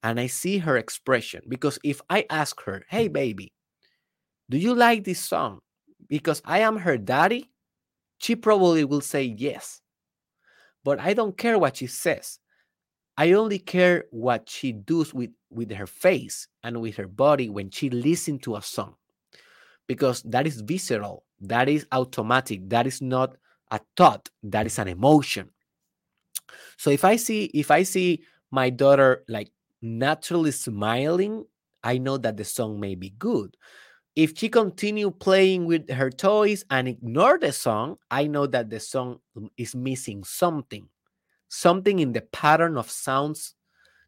And I see her expression because if I ask her, "Hey baby, do you like this song?" because I am her daddy, she probably will say yes but I don't care what she says. I only care what she does with, with her face and with her body when she listens to a song. Because that is visceral, that is automatic, that is not a thought, that is an emotion. So if I see if I see my daughter like naturally smiling, I know that the song may be good. If she continue playing with her toys and ignore the song, I know that the song is missing something, something in the pattern of sounds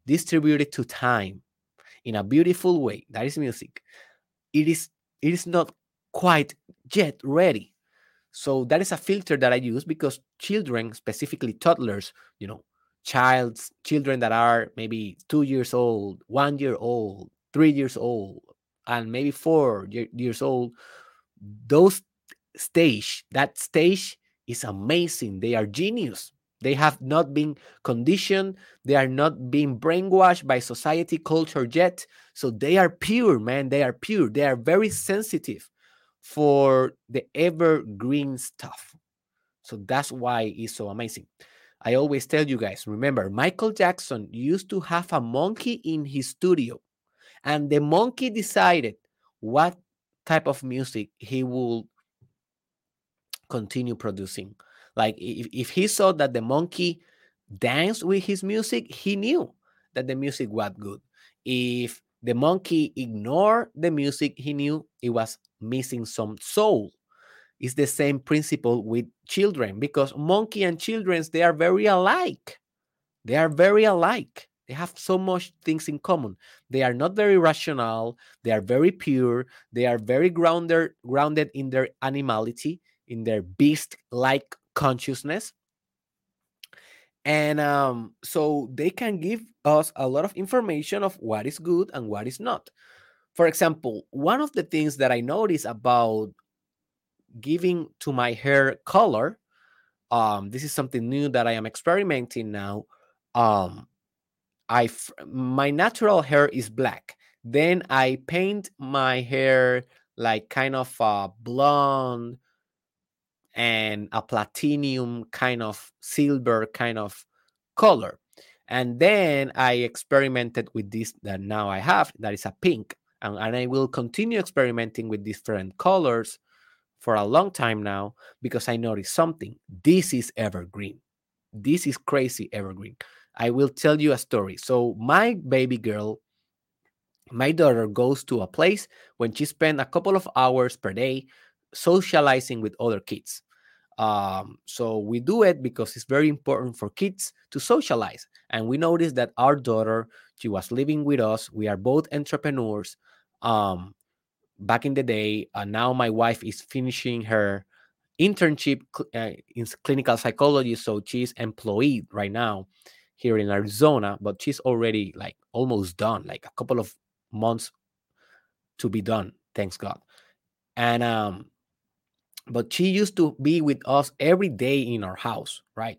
distributed to time in a beautiful way. That is music. It is it is not quite yet ready. So that is a filter that I use because children, specifically toddlers, you know, child's children that are maybe two years old, one year old, three years old, and maybe four years old, those stage, that stage is amazing. They are genius. They have not been conditioned. They are not being brainwashed by society culture yet. So they are pure, man. They are pure. They are very sensitive for the evergreen stuff. So that's why it's so amazing. I always tell you guys remember, Michael Jackson used to have a monkey in his studio and the monkey decided what type of music he will continue producing. Like if, if he saw that the monkey danced with his music, he knew that the music was good. If the monkey ignored the music, he knew it was missing some soul. It's the same principle with children because monkey and children they are very alike. They are very alike. They have so much things in common. They are not very rational. They are very pure. They are very grounded, grounded in their animality, in their beast-like consciousness. And um, so they can give us a lot of information of what is good and what is not. For example one of the things that i notice about giving to my hair color um, this is something new that i am experimenting now um, i my natural hair is black. Then i paint my hair like kind of a blonde and a platinum kind of silver kind of color. And then I experimented with this that now I have, that is a pink. And, and I will continue experimenting with different colors for a long time now because I noticed something. This is evergreen. This is crazy evergreen. I will tell you a story. So, my baby girl, my daughter goes to a place when she spends a couple of hours per day socializing with other kids. Um, so we do it because it's very important for kids to socialize. And we noticed that our daughter, she was living with us. We are both entrepreneurs. Um, back in the day, uh, now my wife is finishing her internship uh, in clinical psychology. So she's employed right now here in Arizona, but she's already like almost done, like a couple of months to be done. Thanks God. And um, but she used to be with us every day in our house, right?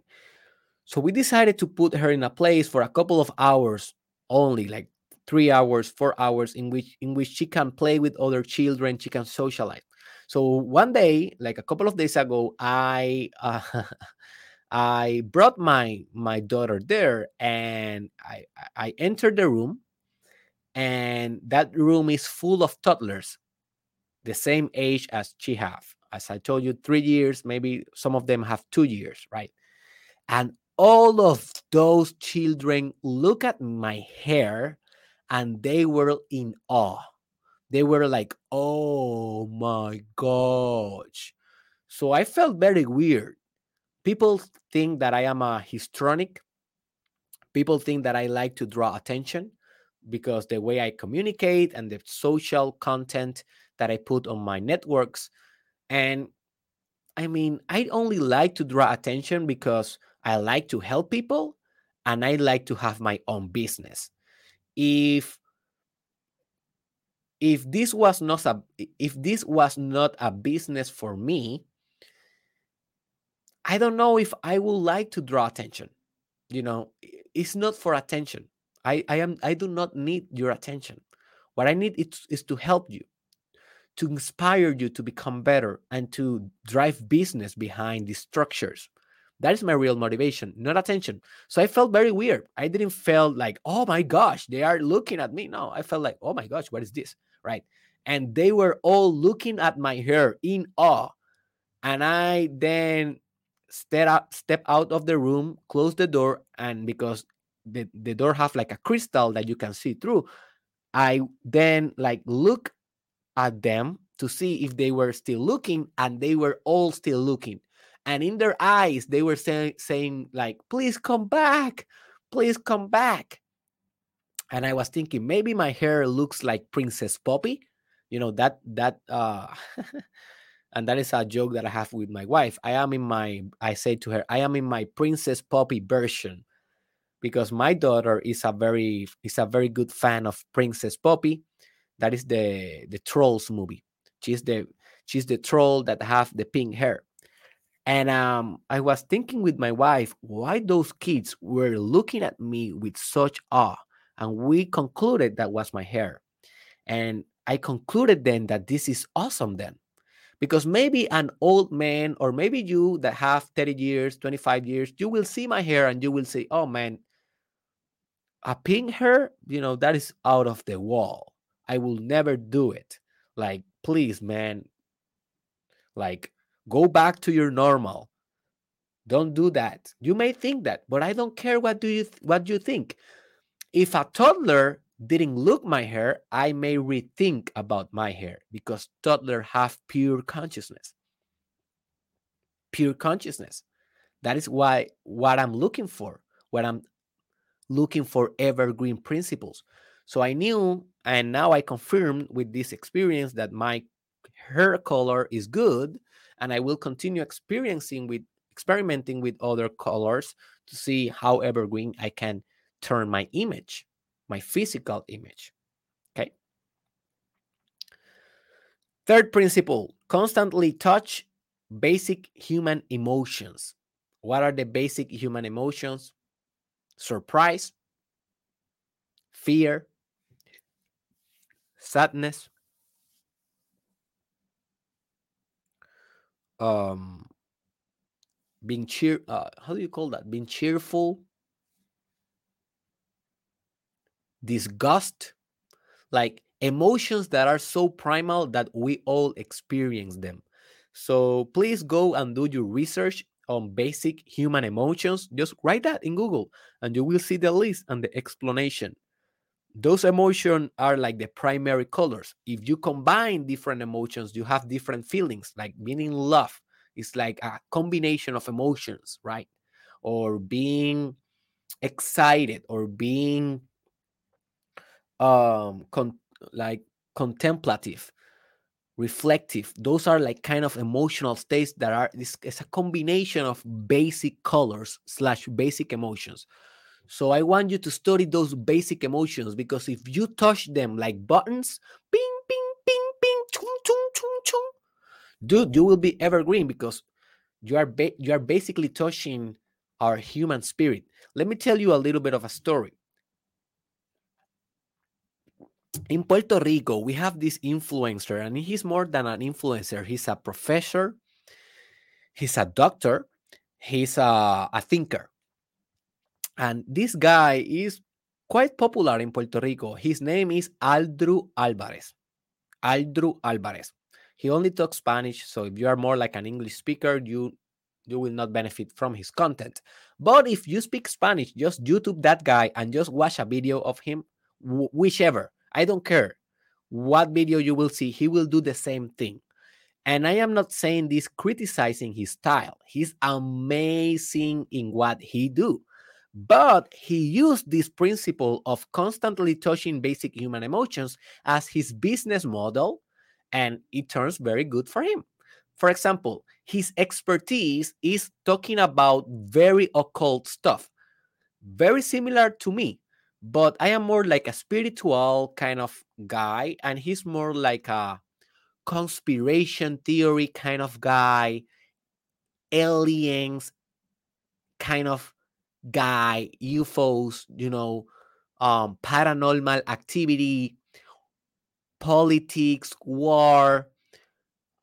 So we decided to put her in a place for a couple of hours only, like three hours, four hours, in which in which she can play with other children, she can socialize. So one day, like a couple of days ago, I uh, I brought my my daughter there, and I I entered the room, and that room is full of toddlers, the same age as she have as I told you, three years, maybe some of them have two years, right? And all of those children look at my hair and they were in awe. They were like, oh my gosh. So I felt very weird. People think that I am a histrionic. People think that I like to draw attention because the way I communicate and the social content that I put on my networks and I mean, I only like to draw attention because I like to help people and I like to have my own business. If if this was not a if this was not a business for me, I don't know if I would like to draw attention. You know, it's not for attention. I, I am I do not need your attention. What I need is, is to help you to inspire you to become better and to drive business behind these structures. That is my real motivation, not attention. So I felt very weird. I didn't feel like, oh my gosh, they are looking at me. No, I felt like, oh my gosh, what is this? Right. And they were all looking at my hair in awe. And I then step out, step out of the room, close the door, and because the, the door have like a crystal that you can see through, I then like look at them to see if they were still looking, and they were all still looking. And in their eyes, they were say, saying, like, please come back, please come back. And I was thinking, maybe my hair looks like Princess Poppy. You know, that, that, uh, and that is a joke that I have with my wife. I am in my, I say to her, I am in my Princess Poppy version because my daughter is a very is a very good fan of Princess Poppy that is the the Trolls movie. She's the she's the troll that have the pink hair. And um, I was thinking with my wife why those kids were looking at me with such awe, and we concluded that was my hair. And I concluded then that this is awesome then, because maybe an old man or maybe you that have 30 years, 25 years, you will see my hair and you will say, "Oh man, a pink hair, you know, that is out of the wall." I will never do it. Like, please, man, like, go back to your normal. Don't do that. You may think that, but I don't care what do you what you think. If a toddler didn't look my hair, I may rethink about my hair because toddler have pure consciousness. Pure consciousness. That is why what I'm looking for, what I'm looking for evergreen principles. So I knew, and now I confirmed with this experience that my hair color is good, and I will continue experiencing with experimenting with other colors to see how evergreen I can turn my image, my physical image. Okay. Third principle constantly touch basic human emotions. What are the basic human emotions? Surprise, fear, sadness, um, being cheer. Uh, how do you call that? Being cheerful, disgust, like emotions that are so primal that we all experience them. So please go and do your research on basic human emotions. Just write that in Google and you will see the list and the explanation. Those emotions are like the primary colors. If you combine different emotions, you have different feelings, like being in love. It's like a combination of emotions, right? Or being excited or being um con- like contemplative reflective those are like kind of emotional states that are this it's a combination of basic colors slash basic emotions so i want you to study those basic emotions because if you touch them like buttons ping ping ping ping chung chung chung chung dude you will be evergreen because you are you are basically touching our human spirit let me tell you a little bit of a story in Puerto Rico, we have this influencer, and he's more than an influencer. He's a professor, he's a doctor, he's a, a thinker. And this guy is quite popular in Puerto Rico. His name is Aldru Alvarez. Aldru Alvarez. He only talks Spanish, so if you are more like an English speaker, you you will not benefit from his content. But if you speak Spanish, just YouTube that guy and just watch a video of him, whichever I don't care what video you will see, he will do the same thing. And I am not saying this criticizing his style. He's amazing in what he do. But he used this principle of constantly touching basic human emotions as his business model, and it turns very good for him. For example, his expertise is talking about very occult stuff, very similar to me but I am more like a spiritual kind of guy, and he's more like a conspiration theory kind of guy, aliens kind of guy, UFOs, you know, um, paranormal activity, politics, war,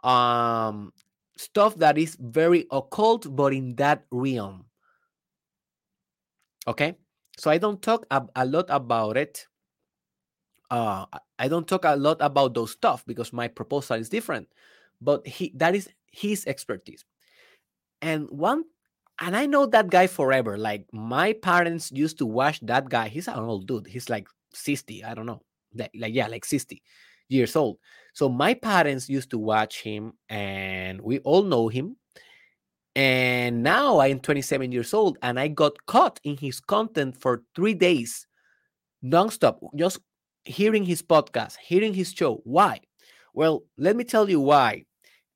um, stuff that is very occult, but in that realm. Okay. So I don't talk a, a lot about it. Uh, I don't talk a lot about those stuff because my proposal is different. But he that is his expertise. And one and I know that guy forever. Like my parents used to watch that guy. He's an old dude. He's like 60. I don't know. Like, yeah, like 60 years old. So my parents used to watch him and we all know him. And now I'm 27 years old and I got caught in his content for three days, nonstop, just hearing his podcast, hearing his show. Why? Well, let me tell you why.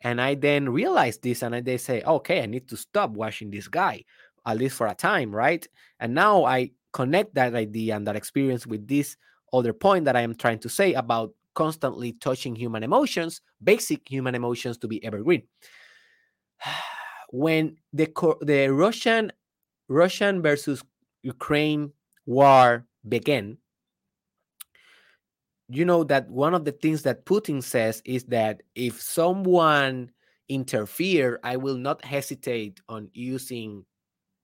And I then realized this and I they say, okay, I need to stop watching this guy, at least for a time, right? And now I connect that idea and that experience with this other point that I am trying to say about constantly touching human emotions, basic human emotions to be evergreen when the the Russian Russian versus Ukraine war began, you know that one of the things that Putin says is that if someone interfere, I will not hesitate on using.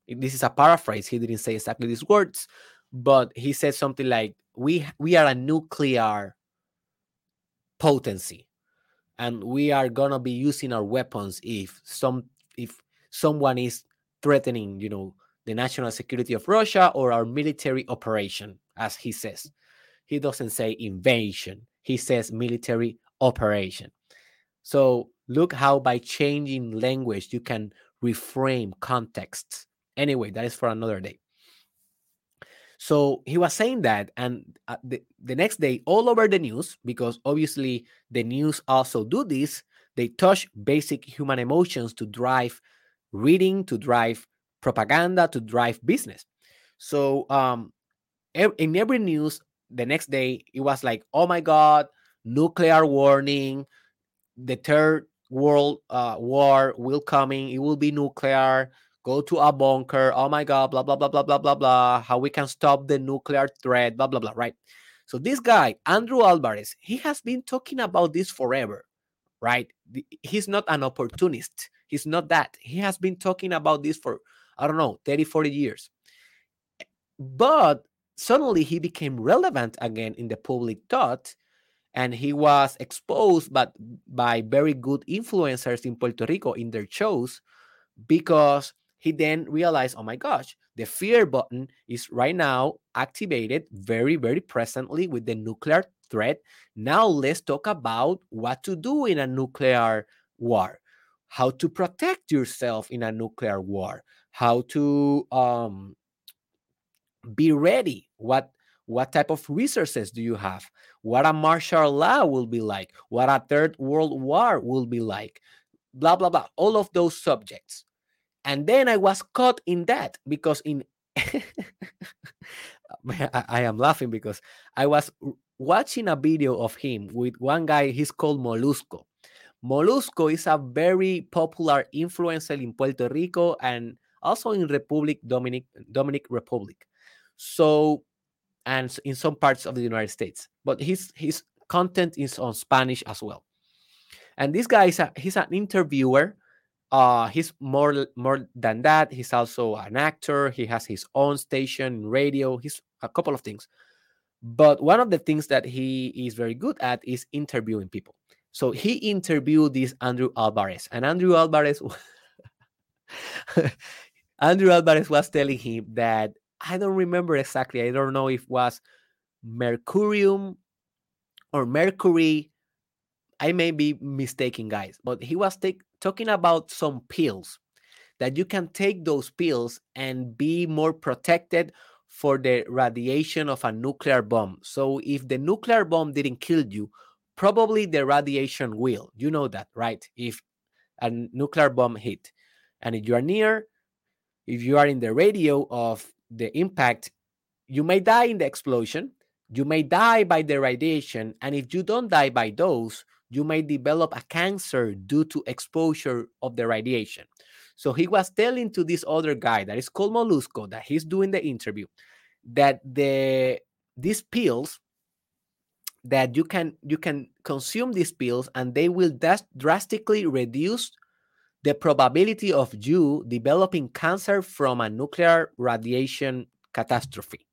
This is a paraphrase. He didn't say exactly these words, but he said something like, "We we are a nuclear potency, and we are gonna be using our weapons if some if someone is threatening, you know, the national security of Russia or our military operation, as he says. He doesn't say invasion, he says military operation. So look how by changing language you can reframe contexts. Anyway, that is for another day. So he was saying that, and uh, the, the next day, all over the news, because obviously the news also do this, they touch basic human emotions to drive reading to drive propaganda to drive business. So um, in every news the next day it was like, oh my god, nuclear warning, the third world uh, war will coming, it will be nuclear. Go to a bunker. Oh my god, blah blah blah blah blah blah blah. How we can stop the nuclear threat, blah blah blah. Right. So this guy, Andrew Alvarez, he has been talking about this forever, right? He's not an opportunist. He's not that. He has been talking about this for, I don't know, 30, 40 years. But suddenly he became relevant again in the public thought and he was exposed but by very good influencers in Puerto Rico in their shows because he then realized, oh my gosh, the fear button is right now activated very, very presently with the nuclear threat. Now let's talk about what to do in a nuclear war, how to protect yourself in a nuclear war, how to um, be ready. What what type of resources do you have? What a martial law will be like? What a third world war will be like? Blah blah blah. All of those subjects. And then I was caught in that because in I, I, am laughing because I was watching a video of him with one guy, he's called Molusco. Molusco is a very popular influencer in Puerto Rico and also in Republic Dominic Dominic Republic. So and in some parts of the United States. But his his content is on Spanish as well. And this guy is a, he's an interviewer uh, he's more more than that. He's also an actor. He has his own station radio. He's a couple of things. But one of the things that he is very good at is interviewing people. So he interviewed this Andrew Alvarez, and Andrew Alvarez, Andrew Alvarez was telling him that I don't remember exactly. I don't know if it was mercurium or mercury. I may be mistaken, guys, but he was take, talking about some pills that you can take those pills and be more protected for the radiation of a nuclear bomb. So if the nuclear bomb didn't kill you, probably the radiation will. You know that, right? If a nuclear bomb hit and if you are near, if you are in the radio of the impact, you may die in the explosion, you may die by the radiation, and if you don't die by those, you may develop a cancer due to exposure of the radiation. So he was telling to this other guy that is called Molusco that he's doing the interview that the these pills that you can you can consume these pills and they will drastically reduce the probability of you developing cancer from a nuclear radiation catastrophe.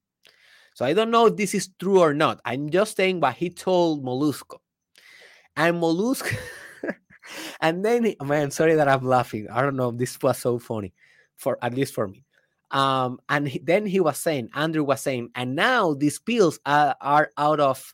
So I don't know if this is true or not. I'm just saying what he told Molusco and Molusco, and then, man, sorry that I'm laughing. I don't know. If this was so funny, for at least for me. Um, and he, then he was saying, Andrew was saying, and now these pills are, are out of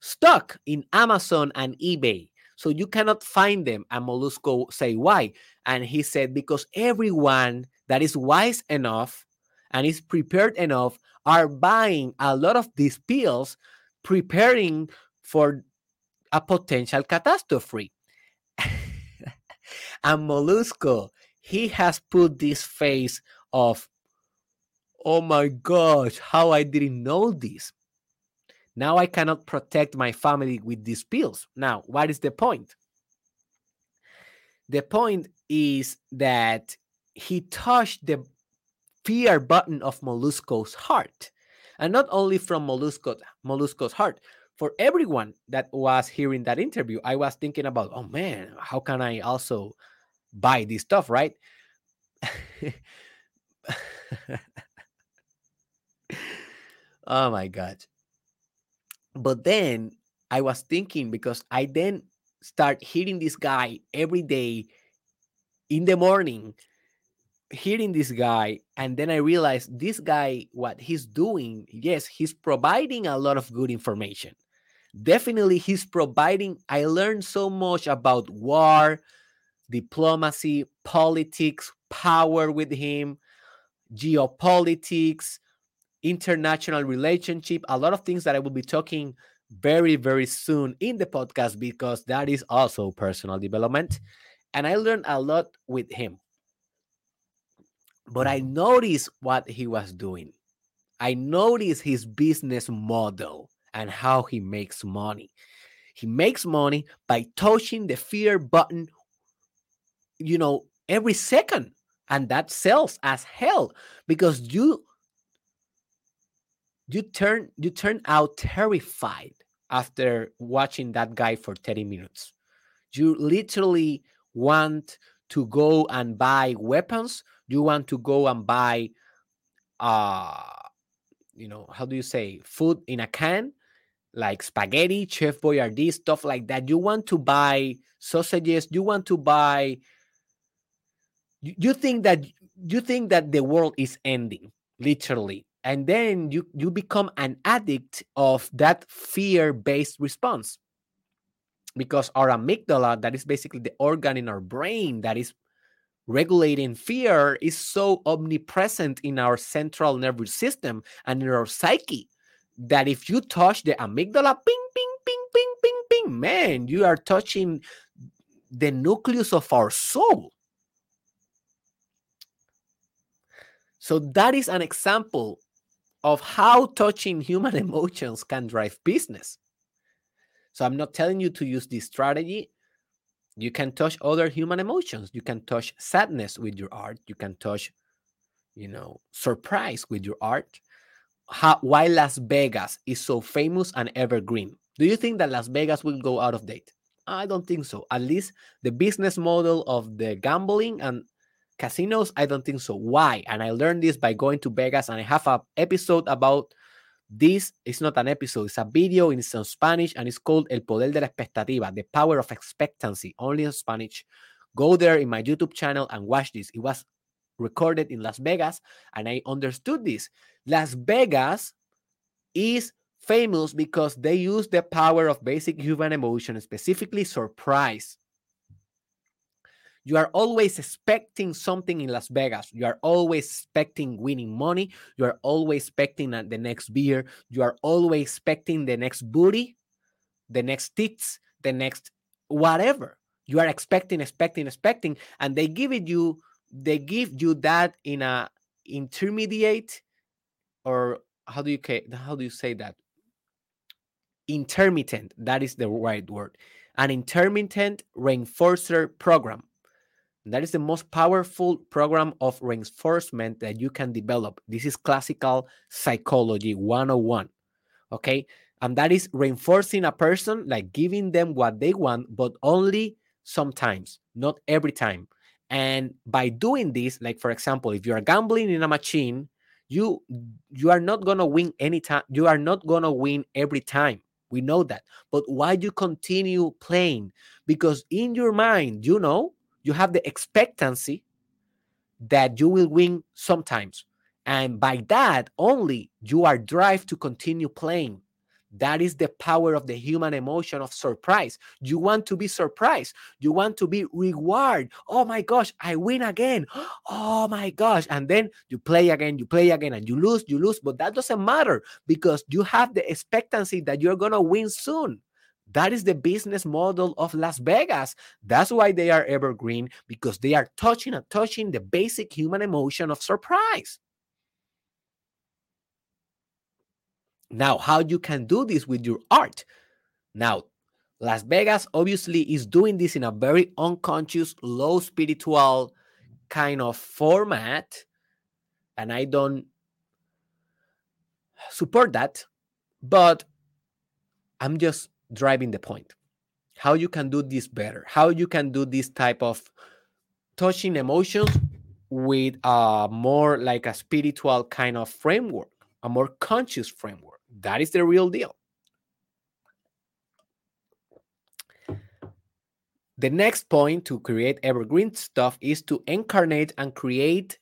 stock in Amazon and eBay. So you cannot find them. And Molusco say, why? And he said, because everyone that is wise enough and is prepared enough are buying a lot of these pills, preparing for a potential catastrophe. and Molusco, he has put this face of, oh my gosh, how I didn't know this. Now I cannot protect my family with these pills. Now, what is the point? The point is that he touched the fear button of Molusco's heart. And not only from Molusco, Molusco's heart, for everyone that was hearing that interview, I was thinking about, oh man, how can I also buy this stuff, right? oh my God. But then I was thinking because I then start hearing this guy every day in the morning, hearing this guy, and then I realized this guy, what he's doing, yes, he's providing a lot of good information. Definitely he's providing i learned so much about war diplomacy politics power with him geopolitics international relationship a lot of things that i will be talking very very soon in the podcast because that is also personal development and i learned a lot with him But I noticed what he was doing. I noticed his business model and how he makes money. He makes money by touching the fear button, you know, every second. And that sells as hell because you you turn you turn out terrified after watching that guy for 30 minutes. You literally want to go and buy weapons. You want to go and buy uh you know, how do you say food in a can? like spaghetti, Chef Boyardee, stuff like that. You want to buy sausages. You want to buy. You, you think that you think that the world is ending, literally, and then you you become an addict of that fear-based response because our amygdala, that is basically the organ in our brain that is regulating fear, is so omnipresent in our central nervous system and in our psyche that if you touch the amygdala, ping, ping, ping, ping, ping, ping, man, you are touching the nucleus of our soul. So that is an example of how touching human emotions can drive business. So I'm not telling you to use this strategy. You can touch other human emotions. You can touch sadness with your art. You can touch, you know, surprise with your art how, why Las Vegas is so famous and evergreen. Do you think that Las Vegas will go out of date? I don't think so. At least the business model of the gambling and casinos, I don't think so. Why? And I learned this by going to Vegas, and I have an episode about this. It's not an episode, it's a video in some Spanish, and it's called El Poder de la Expectativa, the power of expectancy, only in Spanish. Go there in my YouTube channel and watch this. It was recorded in Las Vegas, and I understood this. Las Vegas is famous because they use the power of basic human emotion, specifically surprise. You are always expecting something in Las Vegas. You are always expecting winning money. You are always expecting uh, the next beer. You are always expecting the next booty, the next tits, the next whatever. You are expecting, expecting, expecting, and they give it you they give you that in a intermediate or how do you how do you say that intermittent that is the right word an intermittent reinforcer program that is the most powerful program of reinforcement that you can develop this is classical psychology 101 okay and that is reinforcing a person like giving them what they want but only sometimes not every time and by doing this, like for example, if you are gambling in a machine, you you are not gonna win any time. You are not gonna win every time. We know that. But why do you continue playing? Because in your mind, you know, you have the expectancy that you will win sometimes. And by that only, you are drive to continue playing. That is the power of the human emotion of surprise. You want to be surprised. You want to be reward. Oh my gosh, I win again. Oh my gosh. And then you play again, you play again, and you lose, you lose. But that doesn't matter because you have the expectancy that you're going to win soon. That is the business model of Las Vegas. That's why they are evergreen because they are touching and touching the basic human emotion of surprise. Now, how you can do this with your art? Now, Las Vegas obviously is doing this in a very unconscious, low spiritual kind of format. And I don't support that. But I'm just driving the point. How you can do this better, how you can do this type of touching emotions with a more like a spiritual kind of framework, a more conscious framework. That is the real deal. The next point to create evergreen stuff is to incarnate and create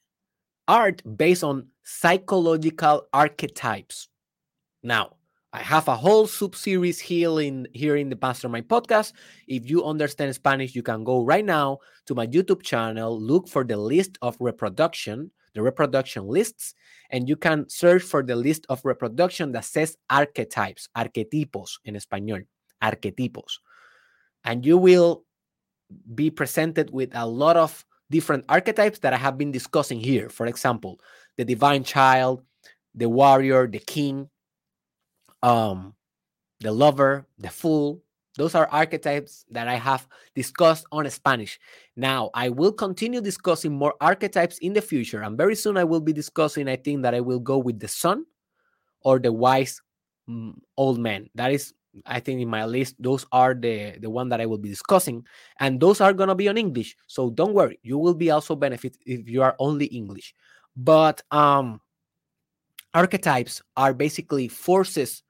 art based on psychological archetypes. Now, I have a whole sub series here in here in the Mastermind podcast. If you understand Spanish, you can go right now to my YouTube channel, look for the list of reproduction, the reproduction lists, and you can search for the list of reproduction that says archetypes, arquetipos in español, arquetipos. And you will be presented with a lot of different archetypes that I have been discussing here. For example, the divine child, the warrior, the king, um, the lover, the fool. Those are archetypes that I have discussed on Spanish. Now, I will continue discussing more archetypes in the future. And very soon I will be discussing, I think that I will go with the son or the wise mm, old man. That is, I think, in my list. Those are the, the one that I will be discussing. And those are going to be on English. So don't worry. You will be also benefit if you are only English. But um, archetypes are basically forces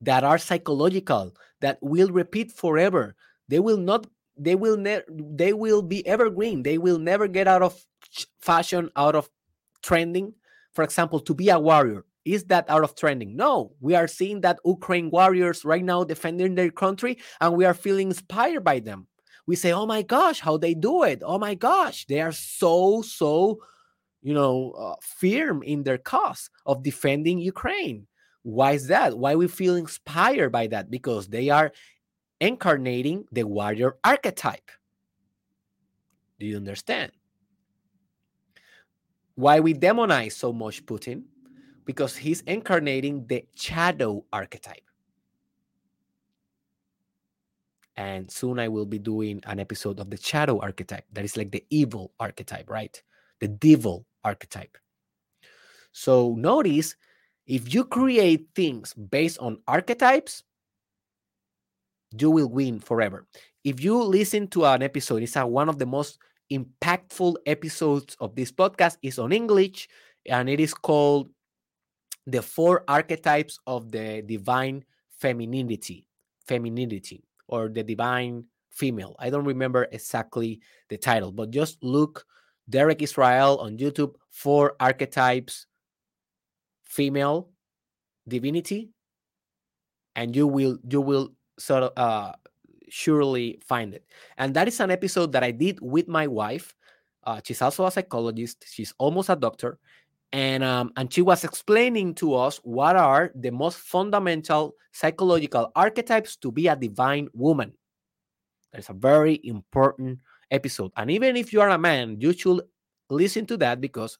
that are psychological that will repeat forever. They will not they will ne- they will be evergreen. They will never get out of fashion out of trending. For example to be a warrior is that out of trending? No. We are seeing that ukraine warriors right now defending their country and we are feeling inspired by them. We say oh my gosh how they do it. Oh my gosh. They are so so you know uh, firm in their cause of defending ukraine why is that? Why we feel inspired by that? Because they are incarnating the warrior archetype. Do you understand? Why we demonize so much Putin? Because he's incarnating the shadow archetype. And soon I will be doing an episode of the shadow archetype. That is like the evil archetype, right? The devil archetype. So notice if you create things based on archetypes, you will win forever. If you listen to an episode, it's a, one of the most impactful episodes of this podcast is on English, and it is called The Four Archetypes of the Divine Femininity, Femininity, or the Divine Female. I don't remember exactly the title, but just look Derek Israel on YouTube, Four Archetypes female divinity and you will you will sort of uh surely find it. And that is an episode that i did with my wife. Uh, she's also a psychologist. She's almost a doctor. And um, and she was explaining to us what are the most fundamental psychological archetypes to be a divine woman. That's a very important episode. And even if you are a man you should listen to that because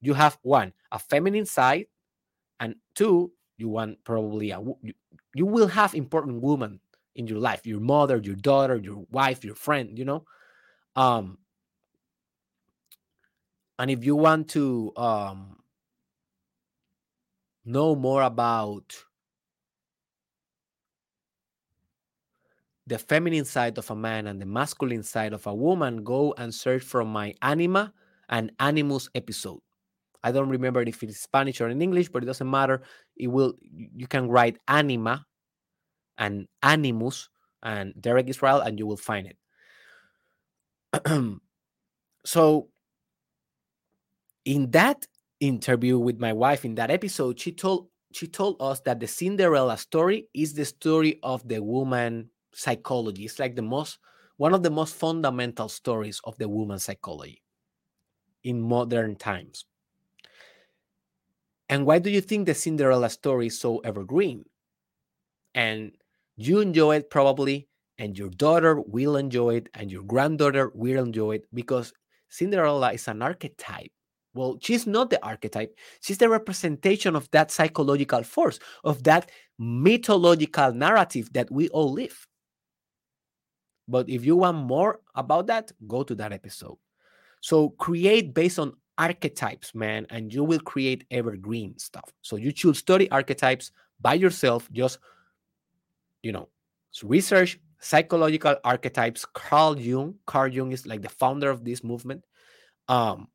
you have one a feminine side and two you want probably a you, will have important women in your life your mother your daughter your wife your friend you know? Um and if you want to um know more about the feminine side of a man and the masculine side of a woman go and search from my anima and animus episode I don't remember if it's Spanish or in English, but it doesn't matter. It will you can write anima and animus and Derek Israel, and you will find it. so in that interview with my wife in that episode, she told she told us that the Cinderella story is the story of the woman psychology. It's like the most one of the most fundamental stories of the woman psychology in modern times. And why do you think the Cinderella story is so evergreen? And you enjoy it probably, and your daughter will enjoy it, and your granddaughter will enjoy it because Cinderella is an archetype. Well, she's not the archetype, she's the representation of that psychological force, of that mythological narrative that we all live. But if you want more about that, go to that episode. So create based on archetypes, man, and you will create evergreen stuff. So you should study archetypes by yourself, just, you know, research psychological archetypes. Carl Jung, Carl Jung is like the founder of this movement. Um,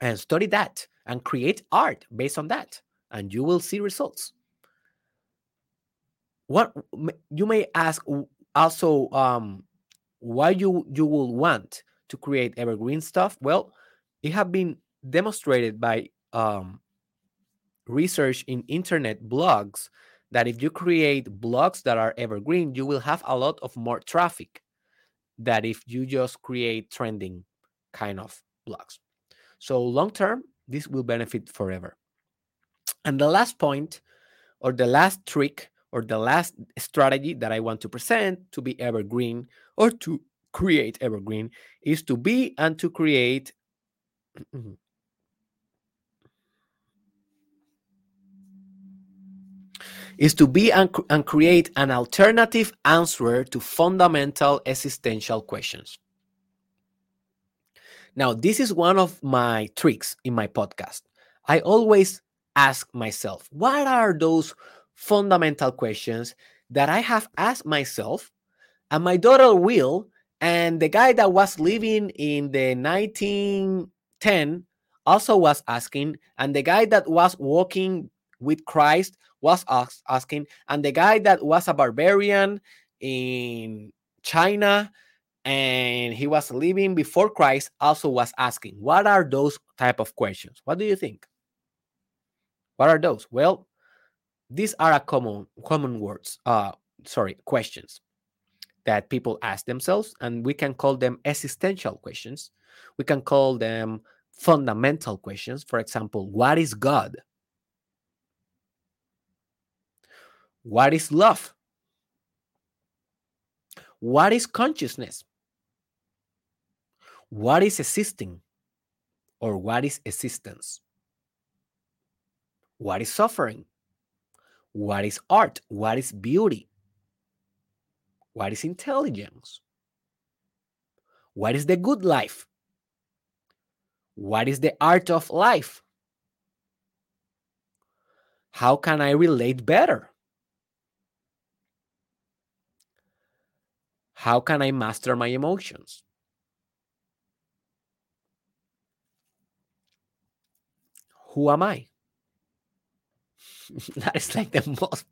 and study that and create art based on that, and you will see results. What you may ask also, um, why you you will want to create evergreen stuff? Well, it have been demonstrated by um, research in internet blogs that if you create blogs that are evergreen, you will have a lot of more traffic that if you just create trending kind of blogs. So long term, this will benefit forever. And the last point, or the last trick, or the last strategy that I want to present to be evergreen or to create evergreen is to be and to create Mm-hmm. is to be and, and create an alternative answer to fundamental existential questions. Now, this is one of my tricks in my podcast. I always ask myself, what are those fundamental questions that I have asked myself and my daughter will, and the guy that was living in the 1910 also was asking, and the guy that was walking with Christ was asking, and the guy that was a barbarian in China and he was living before Christ also was asking, what are those type of questions? What do you think? What are those? Well, these are a common common words, uh sorry, questions that people ask themselves and we can call them existential questions. We can call them fundamental questions. For example, what is God? What is love? What is consciousness? What is existing? Or what is existence? What is suffering? What is art? What is beauty? What is intelligence? What is the good life? What is the art of life? How can I relate better? How can I master my emotions? Who am I? that is like the most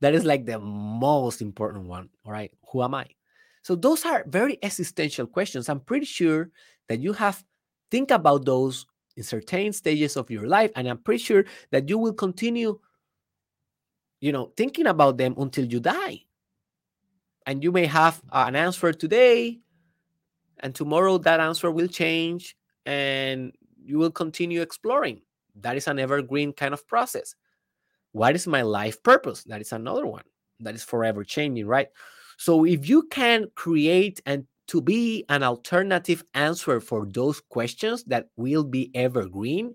that is like the most important one. All right. Who am I? So those are very existential questions. I'm pretty sure that you have think about those in certain stages of your life and i'm pretty sure that you will continue you know thinking about them until you die and you may have an answer today and tomorrow that answer will change and you will continue exploring that is an evergreen kind of process what is my life purpose that is another one that is forever changing right so if you can create and to be an alternative answer for those questions that will be evergreen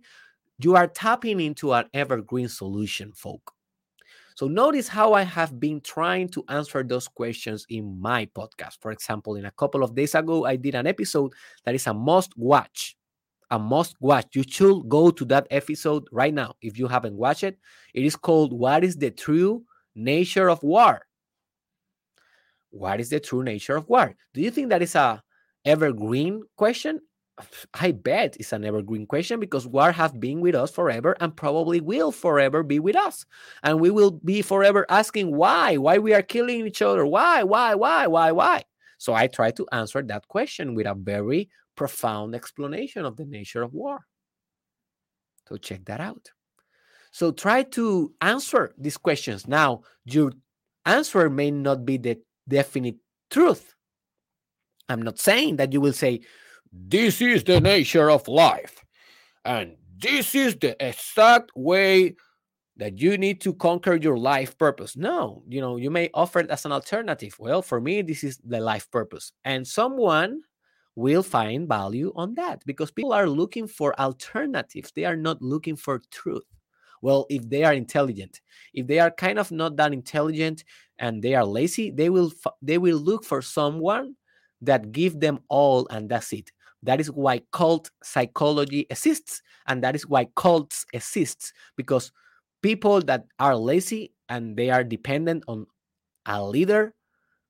you are tapping into an evergreen solution folk so notice how I have been trying to answer those questions in my podcast. For example, in a couple of days ago, I did an episode that is a must watch. A must watch. You should go to that episode right now if you haven't watched it. It is called What is the True Nature of War? What is the true nature of war? Do you think that is a evergreen question? I bet it's an evergreen question because war has been with us forever and probably will forever be with us. And we will be forever asking why, why we are killing each other, why, why, why, why, why. So I try to answer that question with a very profound explanation of the nature of war. So check that out. So try to answer these questions. Now, your answer may not be the definite truth. I'm not saying that you will say, this is the nature of life. And this is the exact way that you need to conquer your life purpose. No, you know, you may offer it as an alternative. Well, for me, this is the life purpose. And someone will find value on that because people are looking for alternatives. They are not looking for truth. Well, if they are intelligent, if they are kind of not that intelligent and they are lazy, they will they will look for someone that give them all and that's it. That is why cult psychology exists. And that is why cults exists because people that are lazy and they are dependent on a leader,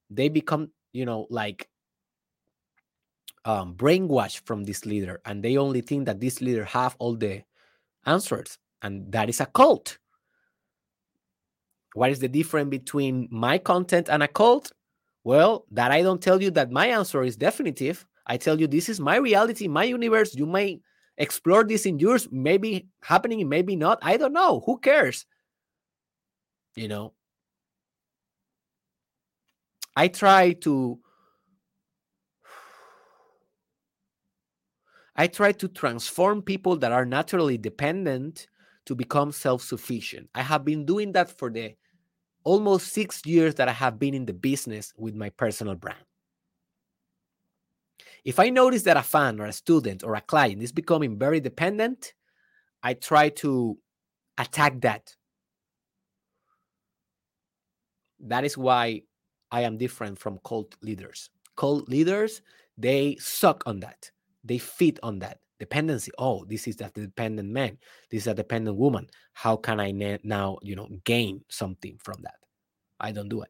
they become, you know, like um, brainwashed from this leader. And they only think that this leader have all the answers. And that is a cult. What is the difference between my content and a cult? Well, that I don't tell you that my answer is definitive. I tell you, this is my reality, my universe. You may explore this in yours, maybe happening, maybe not. I don't know. Who cares? You know, I try to. I try to transform people that are naturally dependent to become self sufficient. I have been doing that for the almost six years that I have been in the business with my personal brand. If I notice that a fan or a student or a client is becoming very dependent, I try to attack that. That is why I am different from cult leaders. Cult leaders, they suck on that. They feed on that dependency. Oh, this is a dependent man. This is a dependent woman. How can I now, you know, gain something from that? I don't do it.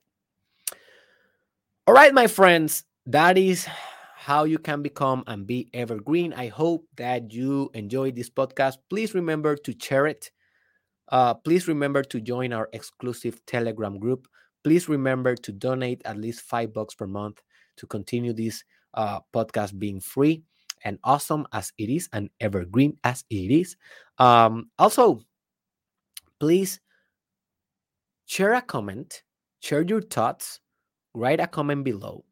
All right, my friends, that is how you can become and be evergreen. I hope that you enjoyed this podcast. Please remember to share it. Uh, please remember to join our exclusive Telegram group. Please remember to donate at least five bucks per month to continue this uh, podcast being free and awesome as it is and evergreen as it is. Um, also, please share a comment, share your thoughts, write a comment below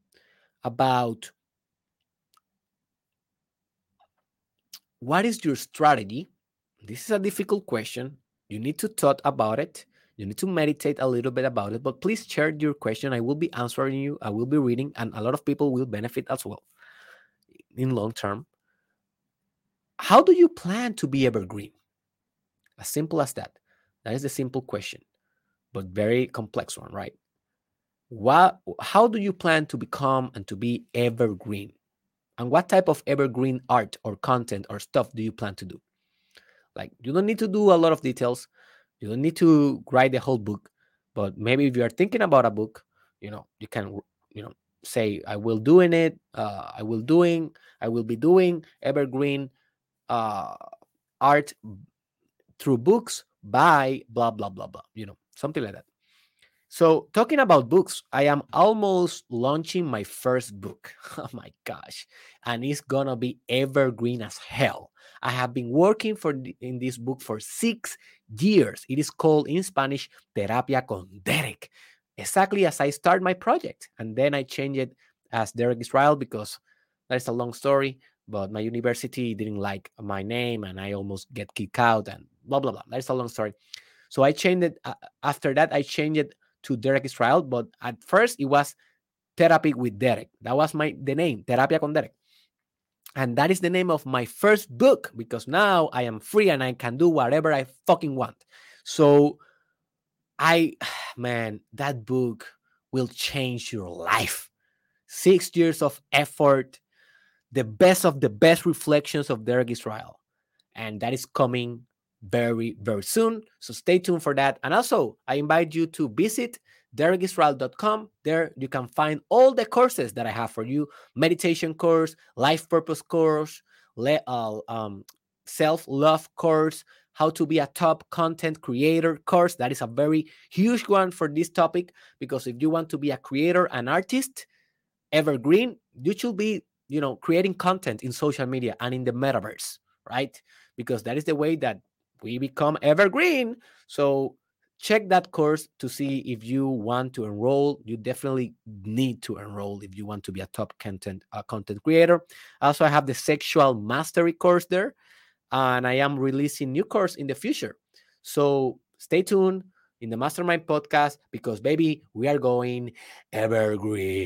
about what is your strategy? This is a difficult question. You need to thought about it. You need to meditate a little bit about it, but please share your question. I will be answering you. I will be reading, and a lot of people will benefit as well in long term. How do you plan to be evergreen? As simple as that. That is a simple question, but very complex one, right? What how do you plan to become and to be evergreen? And what type of evergreen art or content or stuff do you plan to do? Like you don't need to do a lot of details. You don't need to write the whole book, but maybe if you are thinking about a book, you know, you can you know say I will doing it, uh, I will doing, I will be doing evergreen uh, art through books by blah blah blah blah. You know, something like that. So, talking about books, I am almost launching my first book. Oh my gosh. And it's to be evergreen as hell. I have been working for in this book for 6 years. It is called in Spanish Terapia con Derek. Exactly as I start my project. And then I changed it as Derek Israel because that's a long story, but my university didn't like my name and I almost get kicked out and blah blah blah. That's a long story. So I changed it uh, after that I changed it to Derek Israel, but at first it was Therapy with Derek. That was my the name, Terapia con Derek. And that is the name of my first book because now I am free and I can do whatever I fucking want. So I man, that book will change your life. 6 years of effort, the best of the best reflections of Derek Israel. And that is coming very, very soon. So stay tuned for that. And also, I invite you to visit derekisrael.com. There you can find all the courses that I have for you meditation course, life purpose course, le- uh, um, self love course, how to be a top content creator course. That is a very huge one for this topic because if you want to be a creator, an artist, evergreen, you should be, you know, creating content in social media and in the metaverse, right? Because that is the way that we become evergreen. So check that course to see if you want to enroll. You definitely need to enroll if you want to be a top content uh, content creator. Also, I have the sexual mastery course there, and I am releasing new course in the future. So stay tuned in the Mastermind podcast because baby, we are going evergreen.